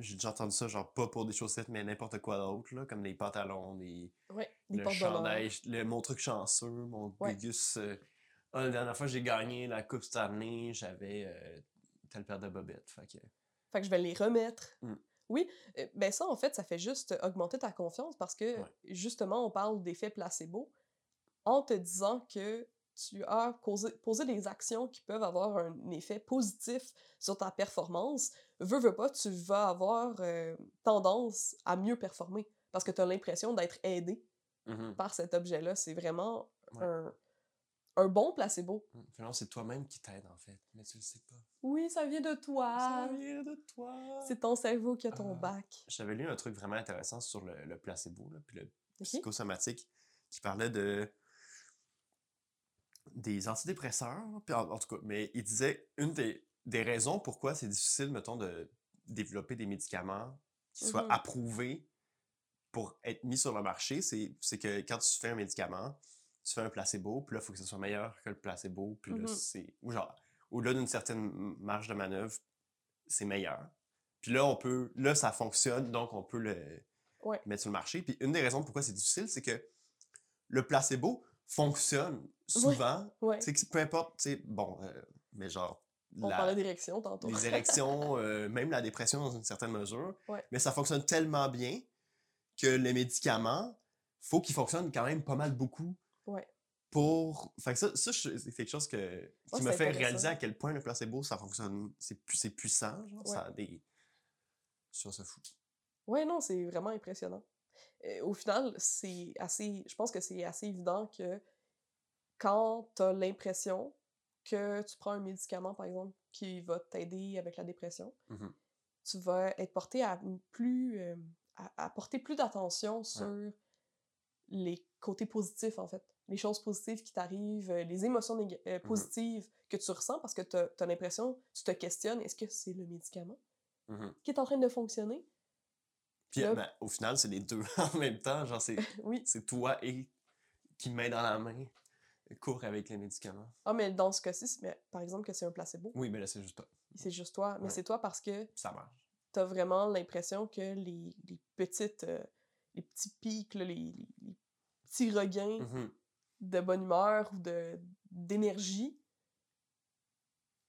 [SPEAKER 2] j'ai déjà entendu ça, genre pas pour des chaussettes, mais n'importe quoi d'autre, là, comme des pantalons, des.
[SPEAKER 1] Ouais,
[SPEAKER 2] le chandail, mon truc chanceux, mon
[SPEAKER 1] Ouais.
[SPEAKER 2] Gugus. euh, ah, la dernière fois j'ai gagné la Coupe cette année, j'avais euh, telle paire de bobettes. Fait que,
[SPEAKER 1] Fait que je vais les remettre.
[SPEAKER 2] Mm.
[SPEAKER 1] Oui, euh, ben ça, en fait, ça fait juste augmenter ta confiance parce que,
[SPEAKER 2] Ouais.
[SPEAKER 1] justement, on parle d'effet placebo en te disant que tu as posé, posé des actions qui peuvent avoir un effet positif sur ta performance, veux, veux pas, tu vas avoir euh, tendance à mieux performer parce que tu as l'impression d'être aidé
[SPEAKER 2] Mhm.
[SPEAKER 1] par cet objet-là. C'est vraiment
[SPEAKER 2] Ouais.
[SPEAKER 1] un, un bon placebo.
[SPEAKER 2] Mm. Finalement, c'est toi-même qui t'aide, en fait, mais tu le sais pas.
[SPEAKER 1] Oui, ça vient de toi.
[SPEAKER 2] Ça vient de toi!
[SPEAKER 1] C'est ton cerveau qui a ton
[SPEAKER 2] Ah.
[SPEAKER 1] bac.
[SPEAKER 2] J'avais lu un truc vraiment intéressant sur le, le placebo, là, puis le
[SPEAKER 1] Ok?
[SPEAKER 2] psychosomatique, qui parlait de des antidépresseurs, puis en, en tout cas, mais il disait une des, des raisons pourquoi c'est difficile, mettons, de développer des médicaments qui soient
[SPEAKER 1] Mhm.
[SPEAKER 2] approuvés pour être mis sur le marché, c'est c'est que quand tu fais un médicament, tu fais un placebo, puis là, il faut que ce soit meilleur que le placebo, puis là,
[SPEAKER 1] Mhm.
[SPEAKER 2] c'est... Ou genre, au-delà d'une certaine marge de manœuvre, c'est meilleur. Puis là, on peut... Là, ça fonctionne, donc on peut le
[SPEAKER 1] Ouais.
[SPEAKER 2] mettre sur le marché. Puis une des raisons pourquoi c'est difficile, c'est que le placebo fonctionne souvent.
[SPEAKER 1] Ouais.
[SPEAKER 2] Tu sais, que peu importe, tu sais, bon, euh, mais genre...
[SPEAKER 1] On
[SPEAKER 2] la-
[SPEAKER 1] parlait d'érection tantôt.
[SPEAKER 2] les érections, euh, même la dépression dans une certaine mesure.
[SPEAKER 1] Ouais.
[SPEAKER 2] Mais ça fonctionne tellement bien que les médicaments, faut qu'ils fonctionnent quand même pas mal beaucoup
[SPEAKER 1] Ouais.
[SPEAKER 2] pour... Fait que ça, ça c'est quelque chose que, qui
[SPEAKER 1] Ouais,
[SPEAKER 2] me fait réaliser à quel point le placebo, ça fonctionne... C'est pu- c'est puissant, genre,
[SPEAKER 1] Ouais.
[SPEAKER 2] ça a des... Ça, c'est fou.
[SPEAKER 1] Ouais, non, c'est vraiment impressionnant. Euh, au final, c'est assez. Je pense que c'est assez évident que quand tu as l'impression que tu prends un médicament, par exemple, qui va t'aider avec la dépression,
[SPEAKER 2] Mhm.
[SPEAKER 1] tu vas être porté à plus. euh, à, à porter plus d'attention sur les côtés positifs, en fait. Les choses positives qui t'arrivent, euh, les émotions euh, positives que tu ressens parce que tu as, l'impression, tu te questionnes, est-ce que c'est le médicament
[SPEAKER 2] Mhm.
[SPEAKER 1] qui est en train de fonctionner?
[SPEAKER 2] Puis ben, au final, c'est les deux en même temps. Genre, c'est
[SPEAKER 1] Oui.
[SPEAKER 2] toi et qui met dans la main court avec les médicaments.
[SPEAKER 1] Ah, mais dans ce cas-ci, par exemple, que c'est un placebo.
[SPEAKER 2] Oui, mais là, c'est juste toi.
[SPEAKER 1] C'est juste toi. Mais
[SPEAKER 2] Ouais.
[SPEAKER 1] c'est toi parce que
[SPEAKER 2] ça marche.
[SPEAKER 1] t'as vraiment l'impression que les, les petites. euh, les petits pics, là, les, les- les petits regains
[SPEAKER 2] Mhm.
[SPEAKER 1] de bonne humeur ou d'énergie,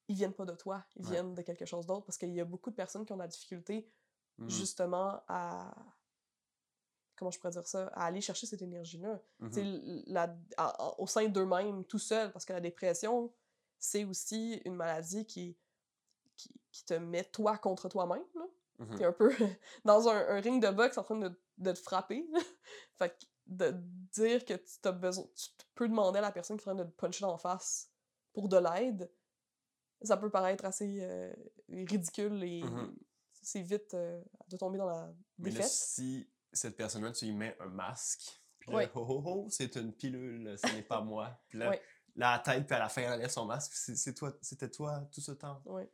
[SPEAKER 1] ils viennent pas de toi. Ils
[SPEAKER 2] Ouais.
[SPEAKER 1] viennent de quelque chose d'autre parce qu'il y a beaucoup de personnes qui ont de la difficulté
[SPEAKER 2] Mhm.
[SPEAKER 1] justement à. Comment je pourrais dire ça? À aller chercher cette énergie-là. À- au sein d'eux-mêmes, tout seul, parce que la dépression, c'est aussi une maladie qui, qui, qui te met toi contre toi-même.
[SPEAKER 2] Mhm.
[SPEAKER 1] T'es un peu dans un, un ring de boxe en train de, de te frapper. fait que de dire que tu as besoin, tu peux demander à la personne qui est en train de te puncher en face pour de l'aide, ça peut paraître assez euh, ridicule et
[SPEAKER 2] Mhm.
[SPEAKER 1] C'est vite euh, de tomber dans la
[SPEAKER 2] Mais là,
[SPEAKER 1] défaite.
[SPEAKER 2] si cette personne-là, tu lui mets un masque, puis là,
[SPEAKER 1] Ouais.
[SPEAKER 2] oh, oh, oh, c'est une pilule, ce n'est pas moi. Puis là, la tête, puis à la fin, elle enlève son masque, c'est- toi, c'était toi tout ce temps.
[SPEAKER 1] Ouais.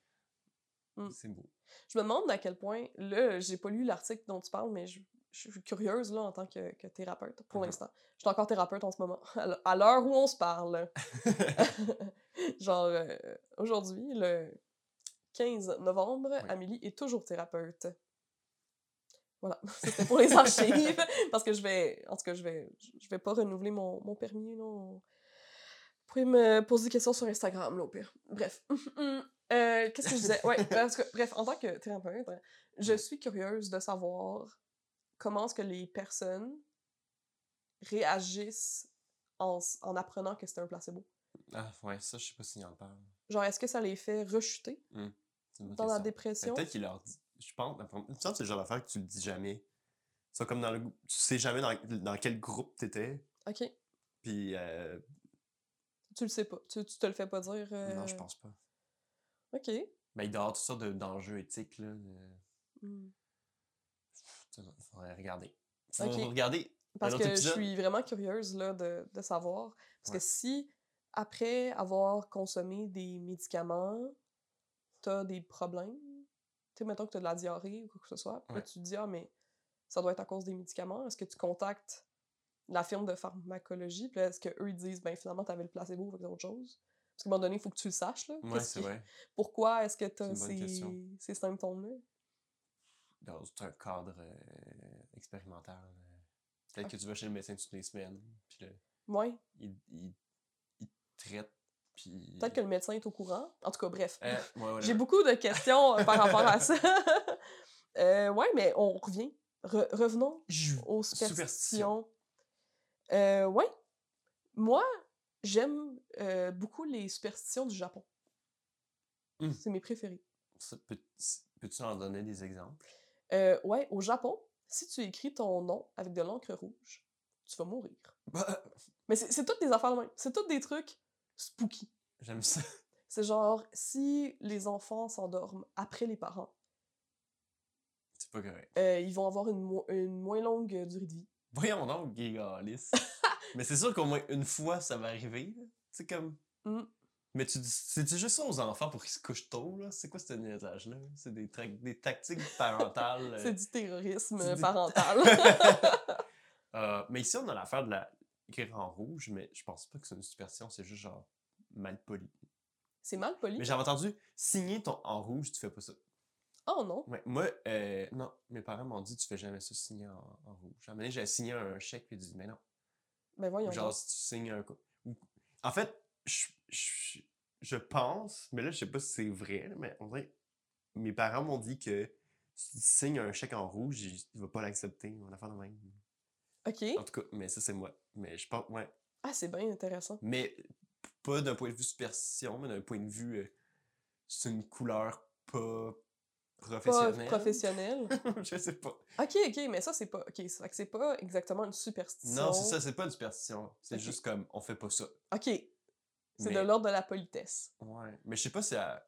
[SPEAKER 1] Mm.
[SPEAKER 2] C'est beau.
[SPEAKER 1] Je me demande à quel point, là, j'ai pas lu l'article dont tu parles, mais je, je suis curieuse, là, en tant que, que thérapeute, pour
[SPEAKER 2] Mhm.
[SPEAKER 1] l'instant. Je suis encore thérapeute en ce moment, à l'heure où on se parle. Genre, euh, aujourd'hui, le 15 novembre,
[SPEAKER 2] Oui.
[SPEAKER 1] Amélie est toujours thérapeute. Voilà, c'était pour les archives, parce que je vais, en tout cas, je vais, je vais pas renouveler mon, mon permis, là. Vous pouvez me poser des questions sur Instagram, là, au pire. Bref. Euh, Qu'est-ce que je disais? Ouais, parce que, bref, en tant que thérapeute, je suis curieuse de savoir comment est-ce que les personnes réagissent en, en apprenant que c'est un placebo.
[SPEAKER 2] Ah, ouais, ça, je sais pas s'il en parle.
[SPEAKER 1] Genre, est-ce que ça les fait rechuter
[SPEAKER 2] bonne
[SPEAKER 1] dans la
[SPEAKER 2] question.
[SPEAKER 1] Dépression?
[SPEAKER 2] Peut-être qu'il leur dit. Je pense, c'est le genre d'affaire que tu le dis jamais. C'est comme dans le. Tu sais jamais dans, dans quel groupe t'étais,
[SPEAKER 1] Ok,
[SPEAKER 2] puis. euh,
[SPEAKER 1] tu le sais pas. Tu, tu te le fais pas dire.
[SPEAKER 2] Non, je
[SPEAKER 1] euh,
[SPEAKER 2] pense pas.
[SPEAKER 1] Ok.
[SPEAKER 2] Mais il doit y avoir toutes sortes de- d'enjeux éthiques, là. de-
[SPEAKER 1] Hmm.
[SPEAKER 2] Il faudrait regarder.
[SPEAKER 1] Ok.
[SPEAKER 2] regarder
[SPEAKER 1] Parce que je suis vraiment curieuse là, de, de savoir. Parce
[SPEAKER 2] Ouais.
[SPEAKER 1] que si, après avoir consommé des médicaments, t'as des problèmes, tu sais, mettons que t'as de la diarrhée ou quoi que ce soit, puis là, tu te dis, ah, mais ça doit être à cause des médicaments. Est-ce que tu contactes la firme de pharmacologie, puis est-ce qu'eux, ils disent, ben finalement, t'avais le placebo avec autre chose? Parce qu'à un moment donné, il faut que tu le saches, là.
[SPEAKER 2] Ouais, c'est vrai.
[SPEAKER 1] Pourquoi est-ce que t'as ces, ces symptômes-là?
[SPEAKER 2] Dans un cadre euh, expérimental. euh, Peut-être que tu vas chez le médecin toutes les semaines, puis là,
[SPEAKER 1] Ouais.
[SPEAKER 2] il, il, il te traite, puis...
[SPEAKER 1] Peut-être que le médecin est au courant. En tout cas, bref.
[SPEAKER 2] Euh, ouais.
[SPEAKER 1] J'ai beaucoup de questions euh, par rapport à ça. Euh, ouais, mais on revient. Re- revenons
[SPEAKER 2] Jou-
[SPEAKER 1] aux
[SPEAKER 2] Superstition.
[SPEAKER 1] superstitions. Euh, ouais. Moi, J'aime euh, beaucoup les superstitions du Japon.
[SPEAKER 2] Hmm.
[SPEAKER 1] C'est mes préférés.
[SPEAKER 2] Peux-tu en donner des exemples?
[SPEAKER 1] Euh, ouais, au Japon, si tu écris ton nom avec de l'encre rouge, tu vas mourir. Mais c'est c'est toutes des affaires de même. C'est toutes des trucs spooky.
[SPEAKER 2] J'aime ça.
[SPEAKER 1] C'est genre, si les enfants s'endorment après les parents,
[SPEAKER 2] C'est pas correct.
[SPEAKER 1] euh, ils vont avoir une, mo- une moins longue euh, durée de vie.
[SPEAKER 2] Voyons donc, Gigalis. Mais c'est sûr qu'au moins une fois, ça va arriver. C'est comme.
[SPEAKER 1] Mm.
[SPEAKER 2] Mais tu dis, juste ça aux enfants pour qu'ils se couchent tôt, là? C'est quoi ce niaisage-là? C'est des, des tactiques parentales.
[SPEAKER 1] C'est
[SPEAKER 2] euh,
[SPEAKER 1] du terrorisme
[SPEAKER 2] c'est du-
[SPEAKER 1] parental.
[SPEAKER 2] euh, mais ici, on a l'affaire de la écrire en rouge, mais je pense pas que c'est une superstition, c'est juste genre mal poli.
[SPEAKER 1] c'est mal poli?
[SPEAKER 2] Mais j'avais entendu signer ton en rouge, tu fais pas ça.
[SPEAKER 1] Oh non.
[SPEAKER 2] Ouais, moi, euh, non, mes parents m'ont dit tu fais jamais ça signer en, en rouge. À un moment donné, j'ai signé un chèque puis ils dit mais non.
[SPEAKER 1] Ben voyons.
[SPEAKER 2] Genre
[SPEAKER 1] donc.
[SPEAKER 2] si tu signes un. En fait, je, je, je pense, mais là je sais pas si c'est vrai, mais on dirait mes parents m'ont dit que si tu signes un chèque en rouge, il, il va pas l'accepter, on va faire de même.
[SPEAKER 1] Ok.
[SPEAKER 2] En tout cas, mais ça c'est moi. Mais je pense, ouais.
[SPEAKER 1] Ah, c'est bien intéressant.
[SPEAKER 2] Mais pas d'un point de vue superstition, mais d'un point de vue. euh, c'est une couleur pas
[SPEAKER 1] Pas
[SPEAKER 2] professionnelle.
[SPEAKER 1] professionnel.
[SPEAKER 2] je sais pas.
[SPEAKER 1] ok, ok, mais ça, c'est pas. Ok, c'est fait que c'est pas exactement une superstition.
[SPEAKER 2] Non, c'est ça, c'est pas une superstition. C'est juste comme on fait pas ça.
[SPEAKER 1] Ok. C'est
[SPEAKER 2] Mais-
[SPEAKER 1] de l'ordre de la politesse.
[SPEAKER 2] Ouais. Mais je sais pas si. à-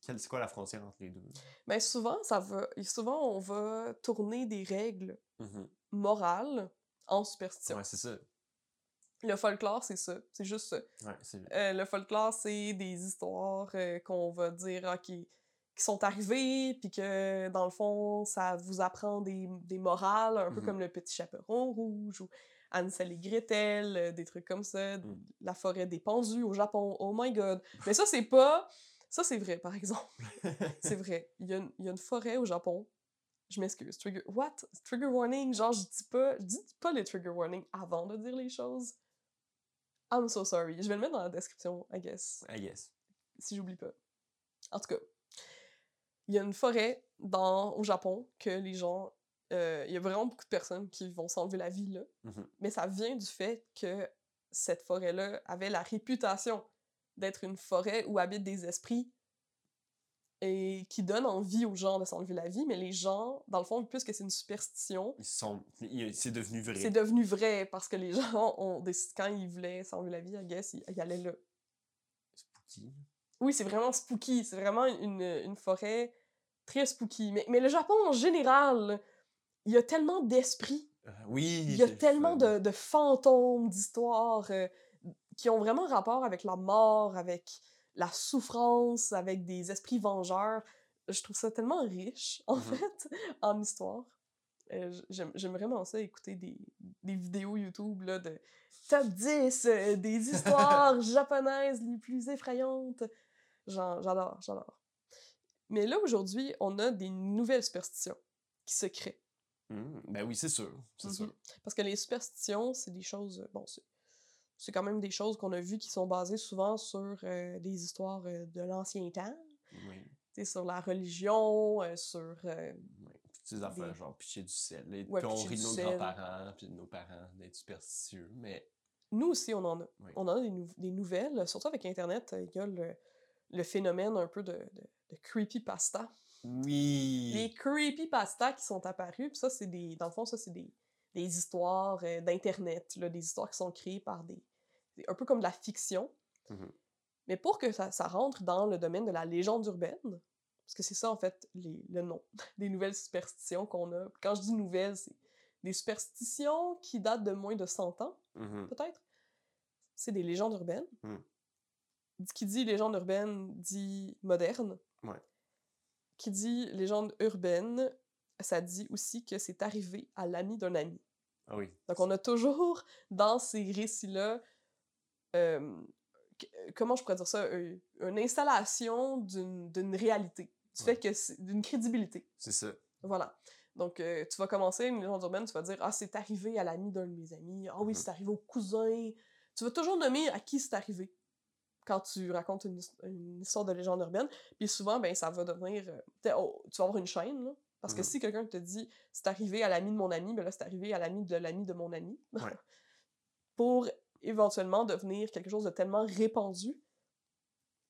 [SPEAKER 2] C'est quoi la frontière entre les deux?
[SPEAKER 1] Mais souvent, ça va. Souvent, on va tourner des règles
[SPEAKER 2] Mhm.
[SPEAKER 1] Morales en superstition.
[SPEAKER 2] Ouais, c'est ça.
[SPEAKER 1] Le folklore, c'est ça. C'est juste ça.
[SPEAKER 2] Ouais.
[SPEAKER 1] Euh, le folklore, c'est des histoires euh, qu'on va dire ah, qui, sont arrivées, puis que dans le fond, ça vous apprend des, des morales, un peu
[SPEAKER 2] Mhm.
[SPEAKER 1] comme le petit chaperon rouge ou Hansel et Gretel, euh, des trucs comme ça.
[SPEAKER 2] Mm.
[SPEAKER 1] La forêt des pendus au Japon. Oh my god. Mais ça, c'est pas. Ça, c'est vrai, par exemple. C'est vrai. Il y, a une, il y a une forêt au Japon. Je m'excuse. Trigger. What? Trigger warning? Genre, je dis pas. Je dis pas les trigger warning avant de dire les choses. I'm so sorry. Je vais le mettre dans la description, I guess
[SPEAKER 2] I guess.
[SPEAKER 1] si j'oublie pas. En tout cas, il y a une forêt dans, au Japon que les gens. euh, Il y a vraiment beaucoup de personnes qui vont s'enlever la vie là.
[SPEAKER 2] Mhm.
[SPEAKER 1] Mais ça vient du fait que cette forêt-là avait la réputation d'être une forêt où habitent des esprits et qui donnent envie aux gens de s'enlever la vie. Mais les gens, dans le fond, puisque c'est une superstition,
[SPEAKER 2] Ils sont. il- C'est devenu vrai.
[SPEAKER 1] c'est devenu vrai parce que les gens ont décidé, quand ils voulaient s'enlever la vie, I guess, ils, ils allaient là.
[SPEAKER 2] Spooky.
[SPEAKER 1] Oui, c'est vraiment spooky. C'est vraiment une, une forêt très spooky. Mais, mais le Japon, en général, il y a tellement d'esprits.
[SPEAKER 2] Euh, oui.
[SPEAKER 1] Il y a tellement de, de fantômes, d'histoires euh, qui ont vraiment rapport avec la mort, avec la souffrance, avec des esprits vengeurs. Je trouve ça tellement riche, en
[SPEAKER 2] Mhm.
[SPEAKER 1] fait, en histoire. Euh, J'aime vraiment ça, écouter des, des vidéos YouTube là, de top 10 euh, des histoires japonaises les plus effrayantes. J'adore, j'adore. Mais là, aujourd'hui, on a des nouvelles superstitions qui se créent.
[SPEAKER 2] Mhm. Ben oui, c'est sûr. C'est
[SPEAKER 1] Mhm.
[SPEAKER 2] sûr.
[SPEAKER 1] Parce que les superstitions, c'est des choses. Bon, c'est. Quand même des choses qu'on a vues qui sont basées souvent sur euh, des histoires euh, de l'ancien temps,
[SPEAKER 2] Oui.
[SPEAKER 1] sur la religion, euh, sur.
[SPEAKER 2] oui. Ces affaires,
[SPEAKER 1] Des-
[SPEAKER 2] genre picher du sel. là,
[SPEAKER 1] Ouais,
[SPEAKER 2] on rit de nos grands-parents, puis de nos parents d'être superstitieux. Mais.
[SPEAKER 1] Nous aussi, on en a.
[SPEAKER 2] Oui.
[SPEAKER 1] On en a des, nou- des nouvelles. Surtout avec Internet, il y a le, le phénomène un peu de, de, de creepypasta.
[SPEAKER 2] Oui.
[SPEAKER 1] Les creepypasta qui sont apparus, puis ça, c'est des. Dans le fond, ça, c'est des, des histoires euh, d'Internet, des histoires qui sont créées par des. un peu comme de la fiction.
[SPEAKER 2] Mhm.
[SPEAKER 1] Mais pour que ça, ça rentre dans le domaine de la légende urbaine, parce que c'est ça, en fait, les, le nom des nouvelles superstitions qu'on a. Quand je dis nouvelles, c'est des superstitions qui datent de moins de 100 ans,
[SPEAKER 2] Mhm.
[SPEAKER 1] peut-être. C'est des légendes urbaines.
[SPEAKER 2] Mm.
[SPEAKER 1] Qui dit légende urbaine dit moderne.
[SPEAKER 2] Ouais.
[SPEAKER 1] Qui dit légende urbaine, ça dit aussi que c'est arrivé à l'ami d'un ami.
[SPEAKER 2] Ah oui.
[SPEAKER 1] Donc on a toujours dans ces récits-là, euh, comment je pourrais dire ça, une installation d'une réalité, du
[SPEAKER 2] Ouais.
[SPEAKER 1] fait que d'une crédibilité.
[SPEAKER 2] C'est ça.
[SPEAKER 1] Voilà. Donc, euh, tu vas commencer une légende urbaine, tu vas dire Ah, c'est arrivé à l'ami d'un de mes amis. Ah oui,
[SPEAKER 2] Mhm.
[SPEAKER 1] c'est arrivé au cousin. Tu vas toujours nommer à qui c'est arrivé quand tu racontes une, his- une histoire de légende urbaine. Puis souvent, ben, ça va devenir. euh, oh, tu vas avoir une chaîne, là. Parce que
[SPEAKER 2] Mhm.
[SPEAKER 1] si quelqu'un te dit c'est arrivé à l'ami de mon ami, ben là, c'est arrivé à l'ami de l'ami de mon ami.
[SPEAKER 2] Ouais.
[SPEAKER 1] Pour éventuellement devenir quelque chose de tellement répandu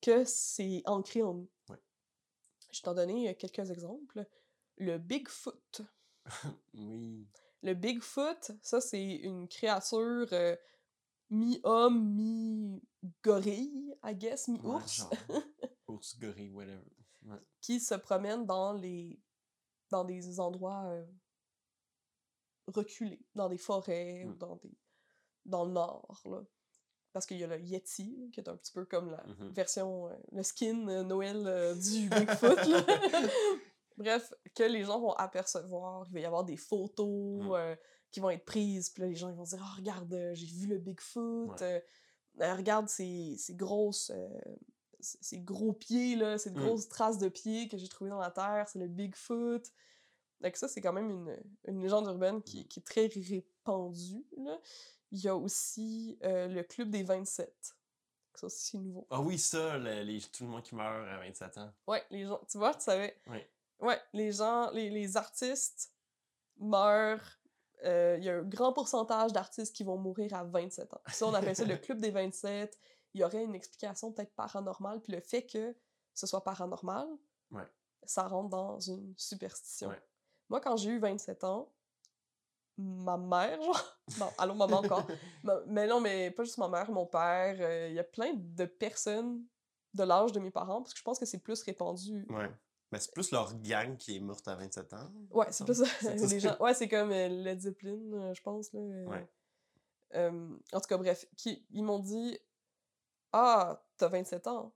[SPEAKER 1] que c'est ancré en nous.
[SPEAKER 2] Ouais.
[SPEAKER 1] Je t'en donner euh, quelques exemples. Le Bigfoot.
[SPEAKER 2] Oui.
[SPEAKER 1] Le Bigfoot, ça, c'est une créature euh, mi-homme, mi-gorille, I guess, mi-ours,
[SPEAKER 2] ours, gorille, whatever. Ouais.
[SPEAKER 1] qui se promène dans les dans des endroits euh, reculés, dans des forêts ou
[SPEAKER 2] Mm.
[SPEAKER 1] dans des dans le nord, là. Parce qu'il y a le Yeti, qui est un petit peu comme la
[SPEAKER 2] Mhm.
[SPEAKER 1] version, euh, le skin euh, Noël du Bigfoot. Bref, que les gens vont apercevoir, il va y avoir des photos
[SPEAKER 2] Mm.
[SPEAKER 1] euh, qui vont être prises, puis là, les gens ils vont dire « Oh, regarde, j'ai vu le Bigfoot,
[SPEAKER 2] Ouais.
[SPEAKER 1] regarde ces, ces grosses... ces gros pieds, là, ces
[SPEAKER 2] Mm.
[SPEAKER 1] grosses traces de pieds que j'ai trouvées dans la terre, c'est le Bigfoot. » Donc ça, c'est quand même une, une légende urbaine qui, qui est très répandue, là. Il y a aussi euh, le Club des 27. Ça aussi, c'est nouveau.
[SPEAKER 2] Ah oui, ça, le- les, tout le monde qui meurt à 27 ans.
[SPEAKER 1] Ouais, les gens, tu vois, tu savais.
[SPEAKER 2] Ouais.
[SPEAKER 1] Ouais, les gens, les, les artistes meurent. euh, Il y a un grand pourcentage d'artistes qui vont mourir à 27 ans. Ça, on appelle ça le club des 27. Il y aurait une explication peut-être paranormale. Puis le fait que ce soit paranormal,
[SPEAKER 2] Ouais.
[SPEAKER 1] ça rentre dans une superstition.
[SPEAKER 2] Ouais.
[SPEAKER 1] Moi, quand j'ai eu 27 ans, ma mère, genre. Non, allô, maman encore. Ma- mais non, mais pas juste ma mère, mon père. euh, Il y a plein de personnes de l'âge de mes parents, parce que je pense que c'est plus répandu.
[SPEAKER 2] Ouais. Mais c'est plus leur gang qui est morte à 27 ans.
[SPEAKER 1] Ouais, c'est plus les gens... Ouais, c'est comme euh, Led Zeppelin, euh, je pense. Là.
[SPEAKER 2] Ouais.
[SPEAKER 1] En tout cas, bref, qui, ils m'ont dit Ah, t'as 27 ans,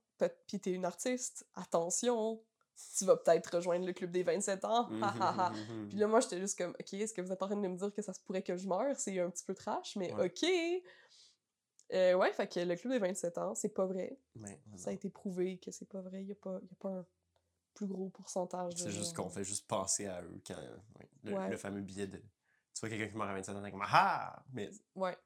[SPEAKER 1] puis t'es une artiste, attention, tu vas peut-être rejoindre le club des 27 ans. Ha.
[SPEAKER 2] mhm, mhm.
[SPEAKER 1] Puis là, moi, j'étais juste comme Ok, est-ce que vous êtes en train de me dire que ça se pourrait que je meure? C'est un petit peu trash, mais
[SPEAKER 2] Ouais.
[SPEAKER 1] ok. Euh, ouais, fait que le club des 27 ans, c'est pas vrai.
[SPEAKER 2] Ouais,
[SPEAKER 1] Ça a été prouvé que c'est pas vrai. Il y a pas, y a pas un plus gros pourcentage de.
[SPEAKER 2] C'est juste qu'on fait juste penser à eux quand. ouais, le,
[SPEAKER 1] Ouais.
[SPEAKER 2] le fameux billet de. Tu vois quelqu'un qui meurt à 27 ans, t'es comme Ah! Mais
[SPEAKER 1] Ouais,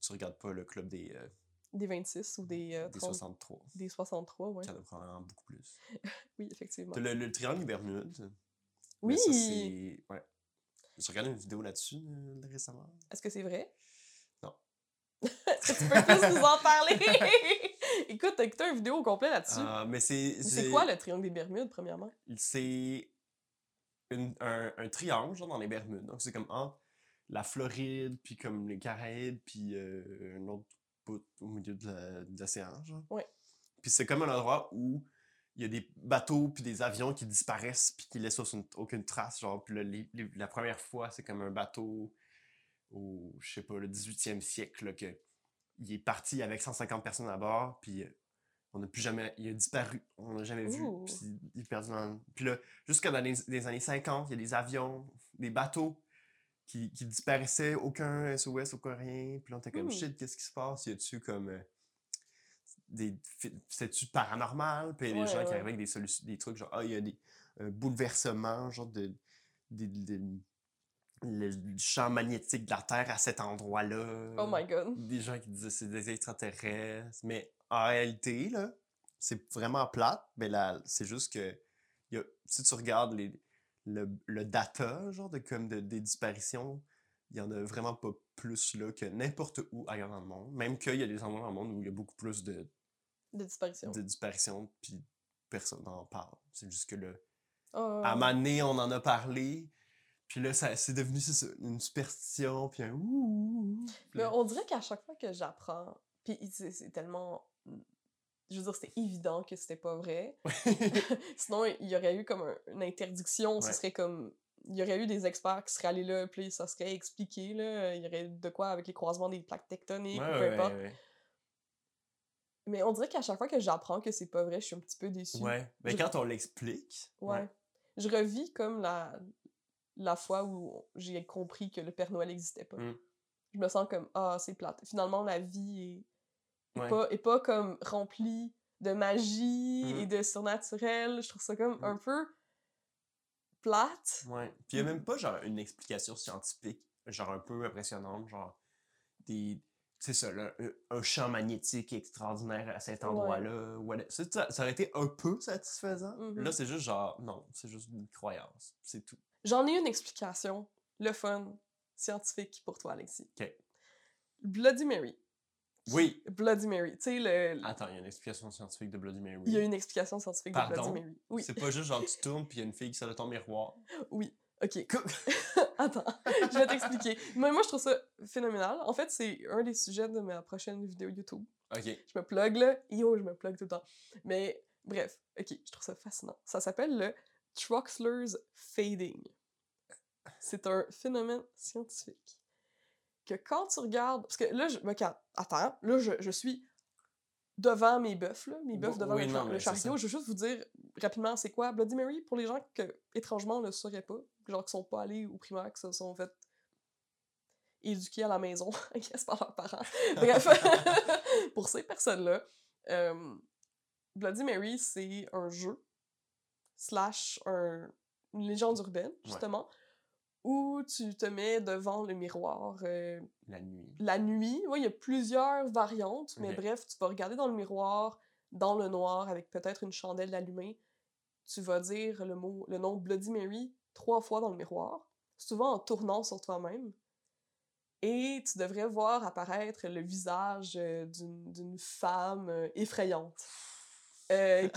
[SPEAKER 2] tu regardes pas le club des, euh,
[SPEAKER 1] des 26 ou des, euh,
[SPEAKER 2] des
[SPEAKER 1] 30
[SPEAKER 2] 63.
[SPEAKER 1] Des 63, ouais.
[SPEAKER 2] Qui en a probablement beaucoup plus.
[SPEAKER 1] Oui, effectivement.
[SPEAKER 2] T'as le, le triangle des Bermudes.
[SPEAKER 1] Oui!
[SPEAKER 2] Ça, c'est. Ouais. J'ai regardé une vidéo là-dessus euh, récemment.
[SPEAKER 1] Est-ce que c'est vrai?
[SPEAKER 2] Non.
[SPEAKER 1] Est-ce que tu peux plus nous en parler? Écoute, t'as écouté une vidéo au complet là-dessus.
[SPEAKER 2] Ah, mais c'est.
[SPEAKER 1] C'est quoi le triangle des Bermudes, premièrement?
[SPEAKER 2] C'est un, un triangle, genre dans les Bermudes. Donc, c'est comme la Floride, puis comme les Caraïbes, puis euh, un autre au milieu de l'océan, genre.
[SPEAKER 1] Ouais.
[SPEAKER 2] Puis c'est comme un endroit où il y a des bateaux puis des avions qui disparaissent puis qui laissent aucune, aucune trace, genre. Puis là, les- les- la première fois, c'est comme un bateau au, je sais pas, le 18e siècle, là, que il est parti avec 150 personnes à bord, puis euh, on n'a plus jamais... Il a disparu, on n'a jamais vu, puis il est perdu dans... Puis là, jusqu'à dans les, les années 50, il y a des avions, des bateaux qui, qui disparaissaient, aucun SOS, aucun rien. Puis là, on était comme,
[SPEAKER 1] Ouh.
[SPEAKER 2] shit, qu'est-ce qui se passe? Y a-tu comme... euh, des C'est-tu paranormal? Puis il y a des
[SPEAKER 1] Ouais,
[SPEAKER 2] gens qui arrivent avec des, solutions, des trucs genre, ah, il y a des bouleversements, genre de... le champ magnétique de la Terre à cet endroit-là.
[SPEAKER 1] Oh my god.
[SPEAKER 2] Des gens qui disaient c'est des extraterrestres. Mais en réalité, là, c'est vraiment plate. Mais là, c'est juste que il y a- si tu regardes les, le, le data, genre, de, comme de- des disparitions, il y en a vraiment pas plus là que n'importe où ailleurs dans le monde. Même qu'il y a des endroits dans le monde où il y a beaucoup plus de,
[SPEAKER 1] De disparition.
[SPEAKER 2] de disparitions, puis personne n'en parle. C'est juste que là,
[SPEAKER 1] Oh.
[SPEAKER 2] à donné, on en a parlé. Puis là, c'est devenu ça, une superstition, puis un ouh. Puis
[SPEAKER 1] Mais on dirait qu'à chaque fois que j'apprends, puis c'est tellement... Je veux dire, c'était évident que c'était pas vrai. Sinon, il y aurait eu comme un- une interdiction, ce serait comme... Il y aurait eu des experts qui seraient allés là, puis ça serait expliqué, là. Il y aurait de quoi avec les croisements des plaques tectoniques,
[SPEAKER 2] Ouais,
[SPEAKER 1] ou peu
[SPEAKER 2] ouais,
[SPEAKER 1] importe. Mais on dirait qu'à chaque fois que j'apprends que c'est pas vrai, je suis un petit peu déçue.
[SPEAKER 2] ouais. Mais
[SPEAKER 1] Je-
[SPEAKER 2] quand on l'explique,
[SPEAKER 1] Ouais. Je revis comme la, la fois où j'ai compris que le Père Noël n'existait pas.
[SPEAKER 2] Mm.
[SPEAKER 1] Je me sens comme, ah, c'est plate. Finalement, la vie est
[SPEAKER 2] Ouais.
[SPEAKER 1] pas, est pas comme remplie de magie
[SPEAKER 2] Mm.
[SPEAKER 1] et de surnaturel. Je trouve ça comme
[SPEAKER 2] Mm.
[SPEAKER 1] un peu plate.
[SPEAKER 2] Ouais. Puis il y a même pas genre une explication scientifique, genre un peu impressionnante, genre des. C'est ça, là, un- un champ magnétique extraordinaire à cet
[SPEAKER 1] Ouais.
[SPEAKER 2] endroit-là. voilà. Ça, ça, aurait été un peu satisfaisant. Là, c'est juste genre, non, c'est juste une croyance. C'est tout.
[SPEAKER 1] J'en ai une explication, le fun, scientifique pour toi, Alexis.
[SPEAKER 2] Ok.
[SPEAKER 1] Bloody Mary.
[SPEAKER 2] Oui.
[SPEAKER 1] Bloody Mary. Tu sais, le...
[SPEAKER 2] Attends, il y a une explication scientifique de Bloody Mary.
[SPEAKER 1] il y a une explication scientifique de? Bloody Mary. Oui,
[SPEAKER 2] C'est pas juste genre tu tournes puis il y a une fille qui sort de ton miroir.
[SPEAKER 1] oui. Ok. Attends, je vais t'expliquer. Moi, moi, je trouve ça phénoménal. En fait, c'est un des sujets de ma prochaine vidéo YouTube.
[SPEAKER 2] Ok.
[SPEAKER 1] Je me plug là. Yo, je me plug tout le temps. Mais bref, ok, je trouve ça fascinant. Ça s'appelle le Troxler's Fading. C'est un phénomène scientifique. Que quand tu regardes. Parce que là, je. me calme. Attends, là, je, je suis devant mes bœufs, là. Mes bœufs devant
[SPEAKER 2] oui,
[SPEAKER 1] le,
[SPEAKER 2] non,
[SPEAKER 1] chariot. Je veux juste vous dire rapidement, c'est quoi Bloody Mary pour les gens que, étrangement, ne le sauraient pas. Genre qui sont pas allés au primaire, qui se sont fait éduqués à la maison, guess, par leurs parents. Bref, pour ces personnes-là, euh, Bloody Mary, c'est un jeu slash un- une légende urbaine, justement, où tu te mets devant le miroir euh,
[SPEAKER 2] La nuit.
[SPEAKER 1] la nuit. Oui, il y a plusieurs variantes, mais bref, tu vas regarder dans le miroir, dans le noir, avec peut-être une chandelle allumée. Tu vas dire le mot, le nom Bloody Mary trois fois dans le miroir, souvent en tournant sur toi-même. Et tu devrais voir apparaître le visage euh, d'une d'une femme euh, effrayante. Euh,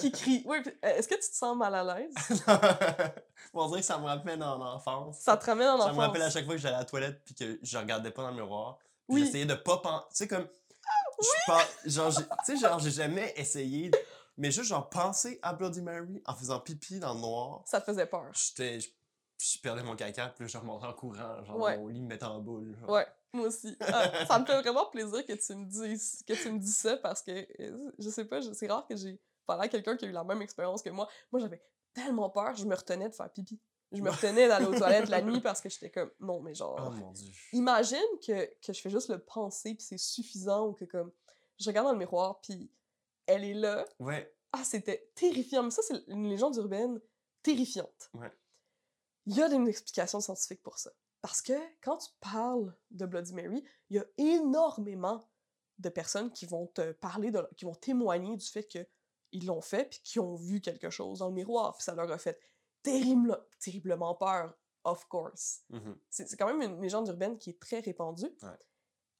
[SPEAKER 1] qui, crie. Oui, euh, est-ce que tu te sens mal à l'aise?
[SPEAKER 2] On dirait que ça me rappelle en enfance.
[SPEAKER 1] Ça te ramène en
[SPEAKER 2] Ça
[SPEAKER 1] enfance.
[SPEAKER 2] me rappelle à chaque fois que j'allais à la toilette puis que je regardais pas dans le miroir.
[SPEAKER 1] Oui.
[SPEAKER 2] J'essayais de pas penser. Tu sais, comme. Genre, j'ai- tu sais, genre, j'ai jamais essayé. Mais juste, genre, penser à Bloody Mary en faisant pipi dans le noir.
[SPEAKER 1] Ça te faisait peur.
[SPEAKER 2] J'étais. Je, perdais mon caca, puis je remontais en courant, genre,
[SPEAKER 1] Ouais.
[SPEAKER 2] mon lit me mettait en boule. genre.
[SPEAKER 1] Ouais, moi aussi. Ah, ça me fait vraiment plaisir que tu me dises, que tu me dis ça parce que euh, je sais pas, c'est rare que j'ai parlé à quelqu'un qui a eu la même expérience que moi. Moi, j'avais tellement peur, je me retenais de faire pipi. Je me retenais d'aller aux toilettes la nuit parce que j'étais comme non, mais genre
[SPEAKER 2] Oh mon dieu.
[SPEAKER 1] imagine que, que je fais juste le penser puis c'est suffisant ou que comme je regarde dans le miroir puis elle est là.
[SPEAKER 2] Ouais.
[SPEAKER 1] Ah, c'était terrifiant. Mais ça, c'est une légende urbaine terrifiante.
[SPEAKER 2] Ouais.
[SPEAKER 1] Il y a une explication scientifique pour ça. Parce que quand tu parles de Bloody Mary, il y a énormément de personnes qui vont te parler, de, qui vont témoigner du fait qu'ils l'ont fait puis qui ont vu quelque chose dans le miroir puis ça leur a fait terrible, terriblement peur, of course.
[SPEAKER 2] Mhm.
[SPEAKER 1] C'est c'est quand même une légende urbaine qui est très répandue.
[SPEAKER 2] Ouais.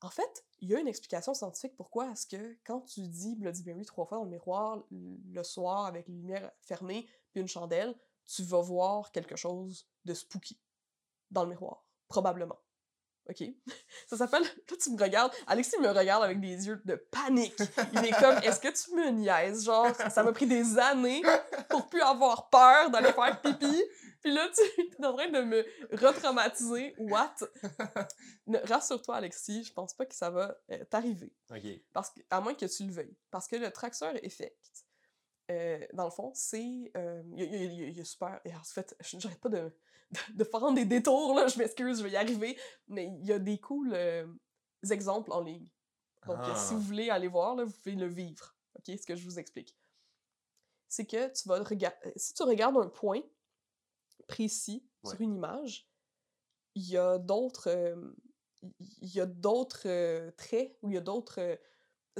[SPEAKER 1] En fait, il y a une explication scientifique pourquoi est-ce que quand tu dis Bloody Mary trois fois dans le miroir le soir avec les lumières fermées puis une chandelle, tu vas voir quelque chose de spooky dans le miroir, probablement. OK? Ça s'appelle... Là, tu me regardes. Alexis me regarde avec des yeux de panique. Il est comme, est-ce que tu me niaises? Genre, ça m'a pris des années pour plus avoir peur d'aller faire pipi. Puis là, tu es en train de me retraumatiser. What? Rassure-toi, Alexis, je pense pas que ça va euh, t'arriver.
[SPEAKER 2] Ok.
[SPEAKER 1] Parce que, à moins que tu le veuilles. Parce que le traxeur effect, euh, dans le fond, c'est. euh, Il y, a- il il a super. Et en fait, je- j'arrête pas de, de, de prendre des détours, là, je m'excuse, je vais y arriver. Mais il y a des cool euh, exemples en ligne. Donc, si
[SPEAKER 2] Ah.
[SPEAKER 1] vous voulez aller voir, là, vous pouvez le vivre. OK? Ce que je vous explique. C'est que tu vas regarder. Si tu regardes un point précis sur une image, il y a d'autres. il y a d'autres traits ou il y a d'autres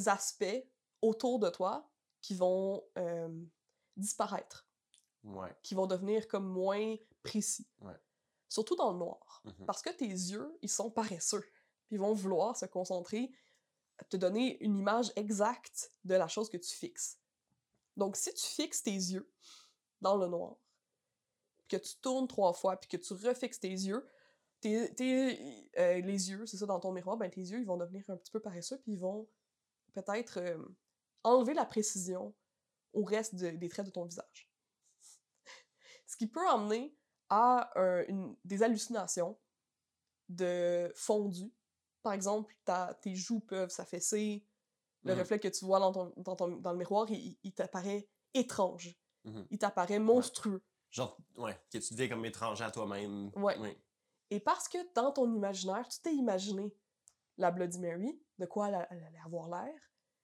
[SPEAKER 1] aspects autour de toi qui vont euh, disparaître,
[SPEAKER 2] Ouais.
[SPEAKER 1] qui vont devenir comme moins précis.
[SPEAKER 2] Ouais.
[SPEAKER 1] Surtout dans le noir.
[SPEAKER 2] Mhm.
[SPEAKER 1] Parce que tes yeux, ils sont paresseux. Puis ils vont vouloir se concentrer, te donner une image exacte de la chose que tu fixes. Donc, si tu fixes tes yeux dans le noir, que tu tournes trois fois, puis que tu refixes tes yeux, tes, tes- euh, les yeux, c'est ça, dans ton miroir, ben tes yeux, ils vont devenir un petit peu paresseux, puis ils vont peut-être euh, enlever la précision au reste de- des traits de ton visage. Ce qui peut emmener à un- une- des hallucinations de fondu. Par exemple, ta- tes joues peuvent s'affaisser, le
[SPEAKER 2] Mhm.
[SPEAKER 1] reflet que tu vois dans, ton, dans, ton- dans le miroir, il, t'apparaît étrange.
[SPEAKER 2] Mhm.
[SPEAKER 1] Il t'apparaît monstrueux.
[SPEAKER 2] Genre, ouais, que tu deviens comme étranger à toi-même.
[SPEAKER 1] Ouais. Et parce que dans ton imaginaire, tu t'es imaginé la Bloody Mary, de quoi elle allait avoir l'air,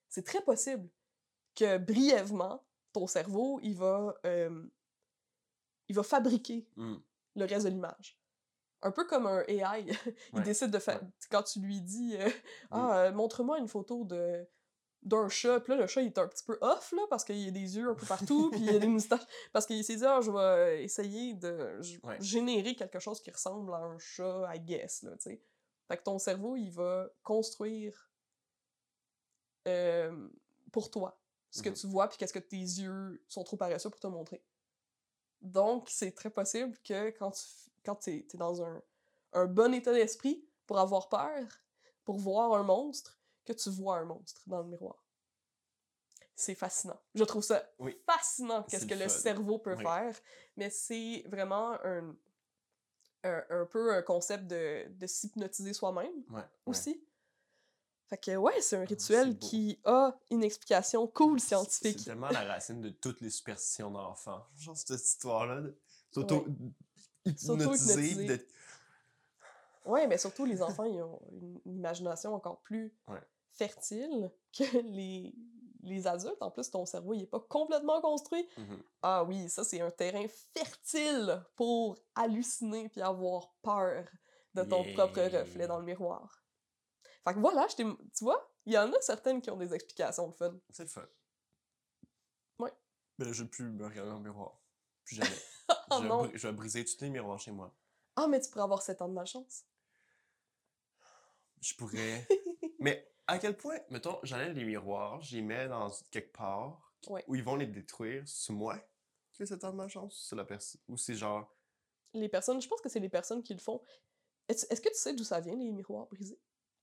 [SPEAKER 1] c'est très possible que brièvement, ton cerveau, il va, euh, il va fabriquer
[SPEAKER 2] Mm.
[SPEAKER 1] le reste de l'image. Un peu comme un AI. il
[SPEAKER 2] Ouais.
[SPEAKER 1] décide de faire.
[SPEAKER 2] Ouais.
[SPEAKER 1] Quand tu lui dis euh, Ah, euh, montre-moi une photo de d'un chat, puis là, le chat, il est un petit peu off, là, parce qu'il y a des yeux un peu partout, puis il y a des moustaches. Parce qu'il s'est dit, ah, je vais essayer de
[SPEAKER 2] Ouais.
[SPEAKER 1] générer quelque chose qui ressemble à un chat, I guess, là, tu sais. Fait que ton cerveau, il va construire euh, pour toi, ce que
[SPEAKER 2] Mhm.
[SPEAKER 1] tu vois, puis qu'est-ce que tes yeux sont trop paresseux pour te montrer. Donc, c'est très possible que quand tu quand t'es dans un, un bon état d'esprit pour avoir peur, pour voir un monstre, que tu vois un monstre dans le miroir. C'est fascinant. Je trouve ça
[SPEAKER 2] Oui.
[SPEAKER 1] fascinant qu'est-ce que
[SPEAKER 2] le
[SPEAKER 1] cerveau peut
[SPEAKER 2] Oui.
[SPEAKER 1] faire, mais c'est vraiment un, un, un peu un concept de, de s'hypnotiser soi-même
[SPEAKER 2] Ouais. ouais.
[SPEAKER 1] Fait que ouais, c'est un
[SPEAKER 2] Ah, c'est
[SPEAKER 1] rituel qui a une explication cool
[SPEAKER 2] C'est
[SPEAKER 1] scientifique.
[SPEAKER 2] tellement la racine de toutes les superstitions d'enfants. Genre, cette histoire-là de s'auto- hypnotiser.
[SPEAKER 1] S'auto-hypnotiser. Ouais, mais surtout les enfants, ils ont une imagination encore plus
[SPEAKER 2] Ouais.
[SPEAKER 1] fertile que les, les adultes. En plus, ton cerveau, il est pas complètement construit.
[SPEAKER 2] Mhm.
[SPEAKER 1] Ah oui, ça, c'est un terrain fertile pour halluciner puis avoir peur de ton propre reflet dans le miroir. Fait que voilà, je t'ai- tu vois, il y en a certaines qui ont des explications de fun.
[SPEAKER 2] C'est le fun.
[SPEAKER 1] Ouais.
[SPEAKER 2] Mais là, je vais plus me regarder dans le miroir. Plus jamais.
[SPEAKER 1] Oh
[SPEAKER 2] je, vais
[SPEAKER 1] non!
[SPEAKER 2] je vais briser tous les miroirs chez moi.
[SPEAKER 1] Ah, mais tu pourrais avoir 7 ans de malchance.
[SPEAKER 2] Je pourrais. Mais à quel point, mettons, j'enlève les miroirs, j'y mets dans quelque part
[SPEAKER 1] Ouais.
[SPEAKER 2] où ils vont les détruire, c'est moi qui ai cette arme de ma chance, c'est la personne. Ou c'est genre.
[SPEAKER 1] Les personnes, je pense que c'est les personnes qui le font. Est-ce est-ce que tu sais d'où ça vient, les miroirs brisés?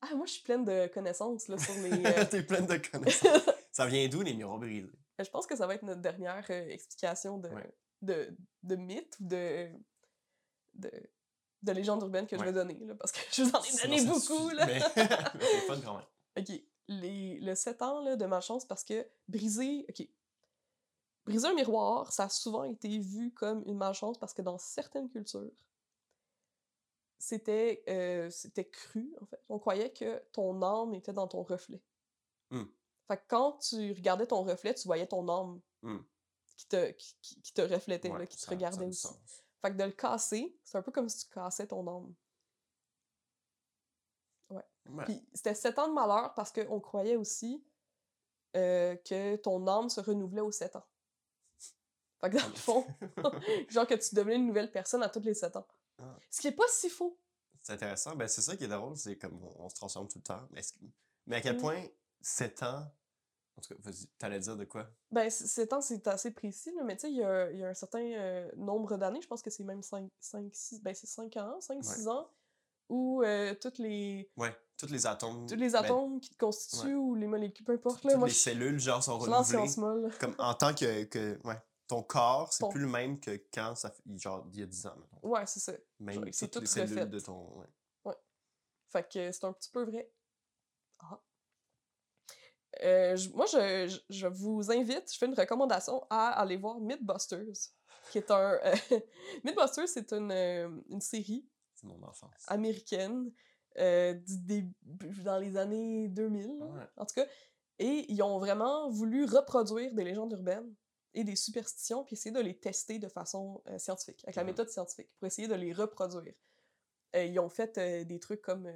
[SPEAKER 1] Ah, moi, je suis pleine de connaissances là, sur les... euh,
[SPEAKER 2] T'es pleine de connaissances. ça vient d'où les miroirs brisés?
[SPEAKER 1] je pense que ça va être notre dernière euh, explication de,
[SPEAKER 2] Ouais.
[SPEAKER 1] de, de mythe ou de, de, de légende urbaine que je vais donner, là, parce que je vous en ai donné beaucoup, là.
[SPEAKER 2] Mais, mais fun quand même.
[SPEAKER 1] OK. Les, le 7 ans là, de malchance, parce que briser... OK. Briser un miroir, ça a souvent été vu comme une malchance parce que dans certaines cultures, c'était euh, c'était cru, en fait. On croyait que ton âme était dans ton reflet.
[SPEAKER 2] Hmm.
[SPEAKER 1] Fait que quand tu regardais ton reflet, tu voyais ton âme
[SPEAKER 2] Hmm.
[SPEAKER 1] qui, te, qui, qui- qui te reflétait,
[SPEAKER 2] Ouais,
[SPEAKER 1] là, qui te
[SPEAKER 2] ça-
[SPEAKER 1] regardait aussi.
[SPEAKER 2] sens.
[SPEAKER 1] Fait que de le casser, c'est un peu comme si tu cassais ton âme.
[SPEAKER 2] Ouais.
[SPEAKER 1] Puis c'était 7 ans de malheur parce qu'on croyait aussi euh, que ton âme se renouvelait aux 7 ans. Fait que dans le fond, genre que tu devenais une nouvelle personne à tous les 7 ans.
[SPEAKER 2] Ah.
[SPEAKER 1] Ce qui est pas si faux.
[SPEAKER 2] C'est intéressant. Ben, c'est ça qui est drôle, c'est comme on, on se transforme tout le temps. Mais, mais à quel
[SPEAKER 1] Mm.
[SPEAKER 2] point 7 ans. En tout cas, vas-y, t'allais dire de quoi?
[SPEAKER 1] Ben, 7 ans, c'est assez précis, là, mais tu sais, il y a, y a un certain euh, nombre d'années, je pense que c'est même 5, 5 6, ben c'est 5 ans, 5, 6 ans, où euh, toutes les,
[SPEAKER 2] Ouais, tous les atomes.
[SPEAKER 1] tous les
[SPEAKER 2] ben,
[SPEAKER 1] atomes qui te constituent,
[SPEAKER 2] ouais.
[SPEAKER 1] ou les molécules, peu importe,
[SPEAKER 2] toutes
[SPEAKER 1] là, moi,
[SPEAKER 2] les
[SPEAKER 1] je
[SPEAKER 2] cellules, genre, sont renouvelées. Comme en tant que. que ouais, ton corps, c'est
[SPEAKER 1] Ton-
[SPEAKER 2] plus le même que quand ça fait. Genre, il y a 10 ans, mettons.
[SPEAKER 1] Ouais, c'est ça.
[SPEAKER 2] Même
[SPEAKER 1] c'est
[SPEAKER 2] toutes les
[SPEAKER 1] tout
[SPEAKER 2] cellules
[SPEAKER 1] refait.
[SPEAKER 2] de ton. Ouais.
[SPEAKER 1] Fait que c'est un petit peu vrai. Ah. Euh, je- moi, je, je- vous invite, je fais une recommandation à aller voir Mythbusters, qui est un... euh, Mythbusters, c'est une, euh, une série
[SPEAKER 2] C'est mon enfance.
[SPEAKER 1] américaine euh, du début, dans les années 2000, là,
[SPEAKER 2] Ouais.
[SPEAKER 1] en tout cas. Et ils ont vraiment voulu reproduire des légendes urbaines et des superstitions, puis essayer de les tester de façon euh, scientifique, avec la méthode scientifique, pour essayer de les reproduire. Euh, ils ont fait euh, des trucs comme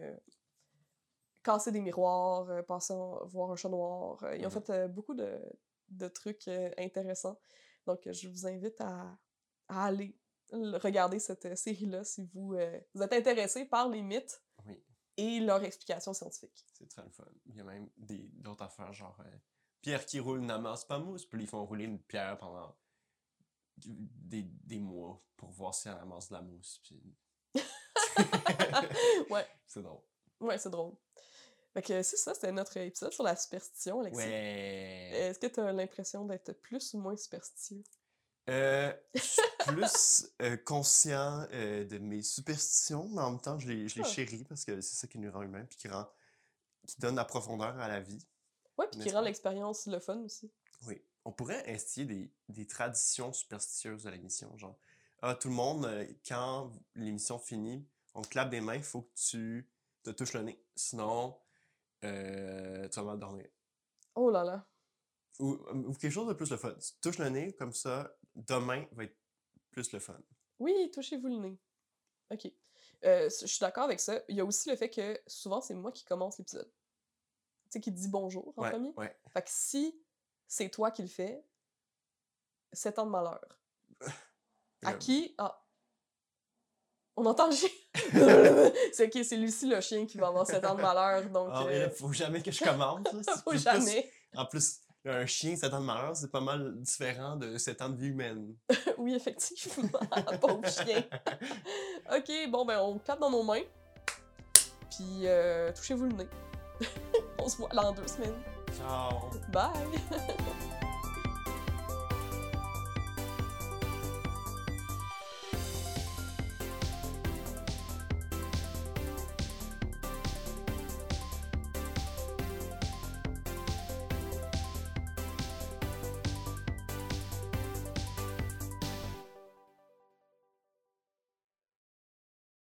[SPEAKER 1] casser des miroirs, passer en- voir un chat noir. ils ont fait beaucoup de, de trucs intéressants. Donc, je vous invite à, à aller regarder cette série-là si vous, vous êtes intéressé par les mythes
[SPEAKER 2] Oui,
[SPEAKER 1] et leur explication scientifique.
[SPEAKER 2] c'est très le fun. Il y a même d'autres affaires, genre. Pierre qui roule n'amasse pas mousse, puis ils font rouler une pierre pendant des, des mois pour voir si elle amasse de la mousse. Puis...
[SPEAKER 1] ouais,
[SPEAKER 2] c'est drôle.
[SPEAKER 1] ouais, c'est drôle. Fait que c'est ça, c'était notre épisode sur la superstition, Alexis.
[SPEAKER 2] Ouais.
[SPEAKER 1] Est-ce que tu as l'impression d'être plus ou moins superstitieux?
[SPEAKER 2] Euh, je suis plus euh, conscient euh, de mes superstitions, mais en même temps, je les, je les
[SPEAKER 1] Ah.
[SPEAKER 2] chéris parce que c'est ça qui nous rend humains, puis qui, rend, qui donne la profondeur à la vie.
[SPEAKER 1] Ouais, puis qui rend l'expérience le fun aussi.
[SPEAKER 2] Oui. On pourrait instiller des, des traditions superstitieuses de l'émission, genre, ah, tout le monde, euh, quand l'émission finit, on te clappe des mains, il faut que tu te touches le nez. Sinon, euh, tu vas mal dormir.
[SPEAKER 1] Oh là là.
[SPEAKER 2] Ou, ou quelque chose de plus le fun. Tu touches le nez, comme ça, demain va être plus le fun.
[SPEAKER 1] Oui, touchez-vous le nez. Ok. Euh, je suis d'accord avec ça. Il y a aussi le fait que souvent, c'est moi qui commence l'épisode. Tu sais, qui dit bonjour en
[SPEAKER 2] Ouais,
[SPEAKER 1] premier.
[SPEAKER 2] ouais.
[SPEAKER 1] Fait que si c'est toi qui le fais, 7 ans de malheur. À qui? Ah. On entend le chien. c'est ok, c'est Lucie le chien qui va avoir 7 ans de malheur, donc.
[SPEAKER 2] Ah,
[SPEAKER 1] euh,
[SPEAKER 2] faut jamais que je. C'est
[SPEAKER 1] faut
[SPEAKER 2] plus-
[SPEAKER 1] jamais.
[SPEAKER 2] En plus, un chien, 7 ans de malheur, c'est pas mal différent de 7 ans de vie humaine.
[SPEAKER 1] Oui, effectivement. Pauvre chien. ok, bon, ben, on clappe dans nos mains. Puis, euh, touchez-vous le nez. On se voit là en deux semaines.
[SPEAKER 2] Ciao!
[SPEAKER 1] Bye!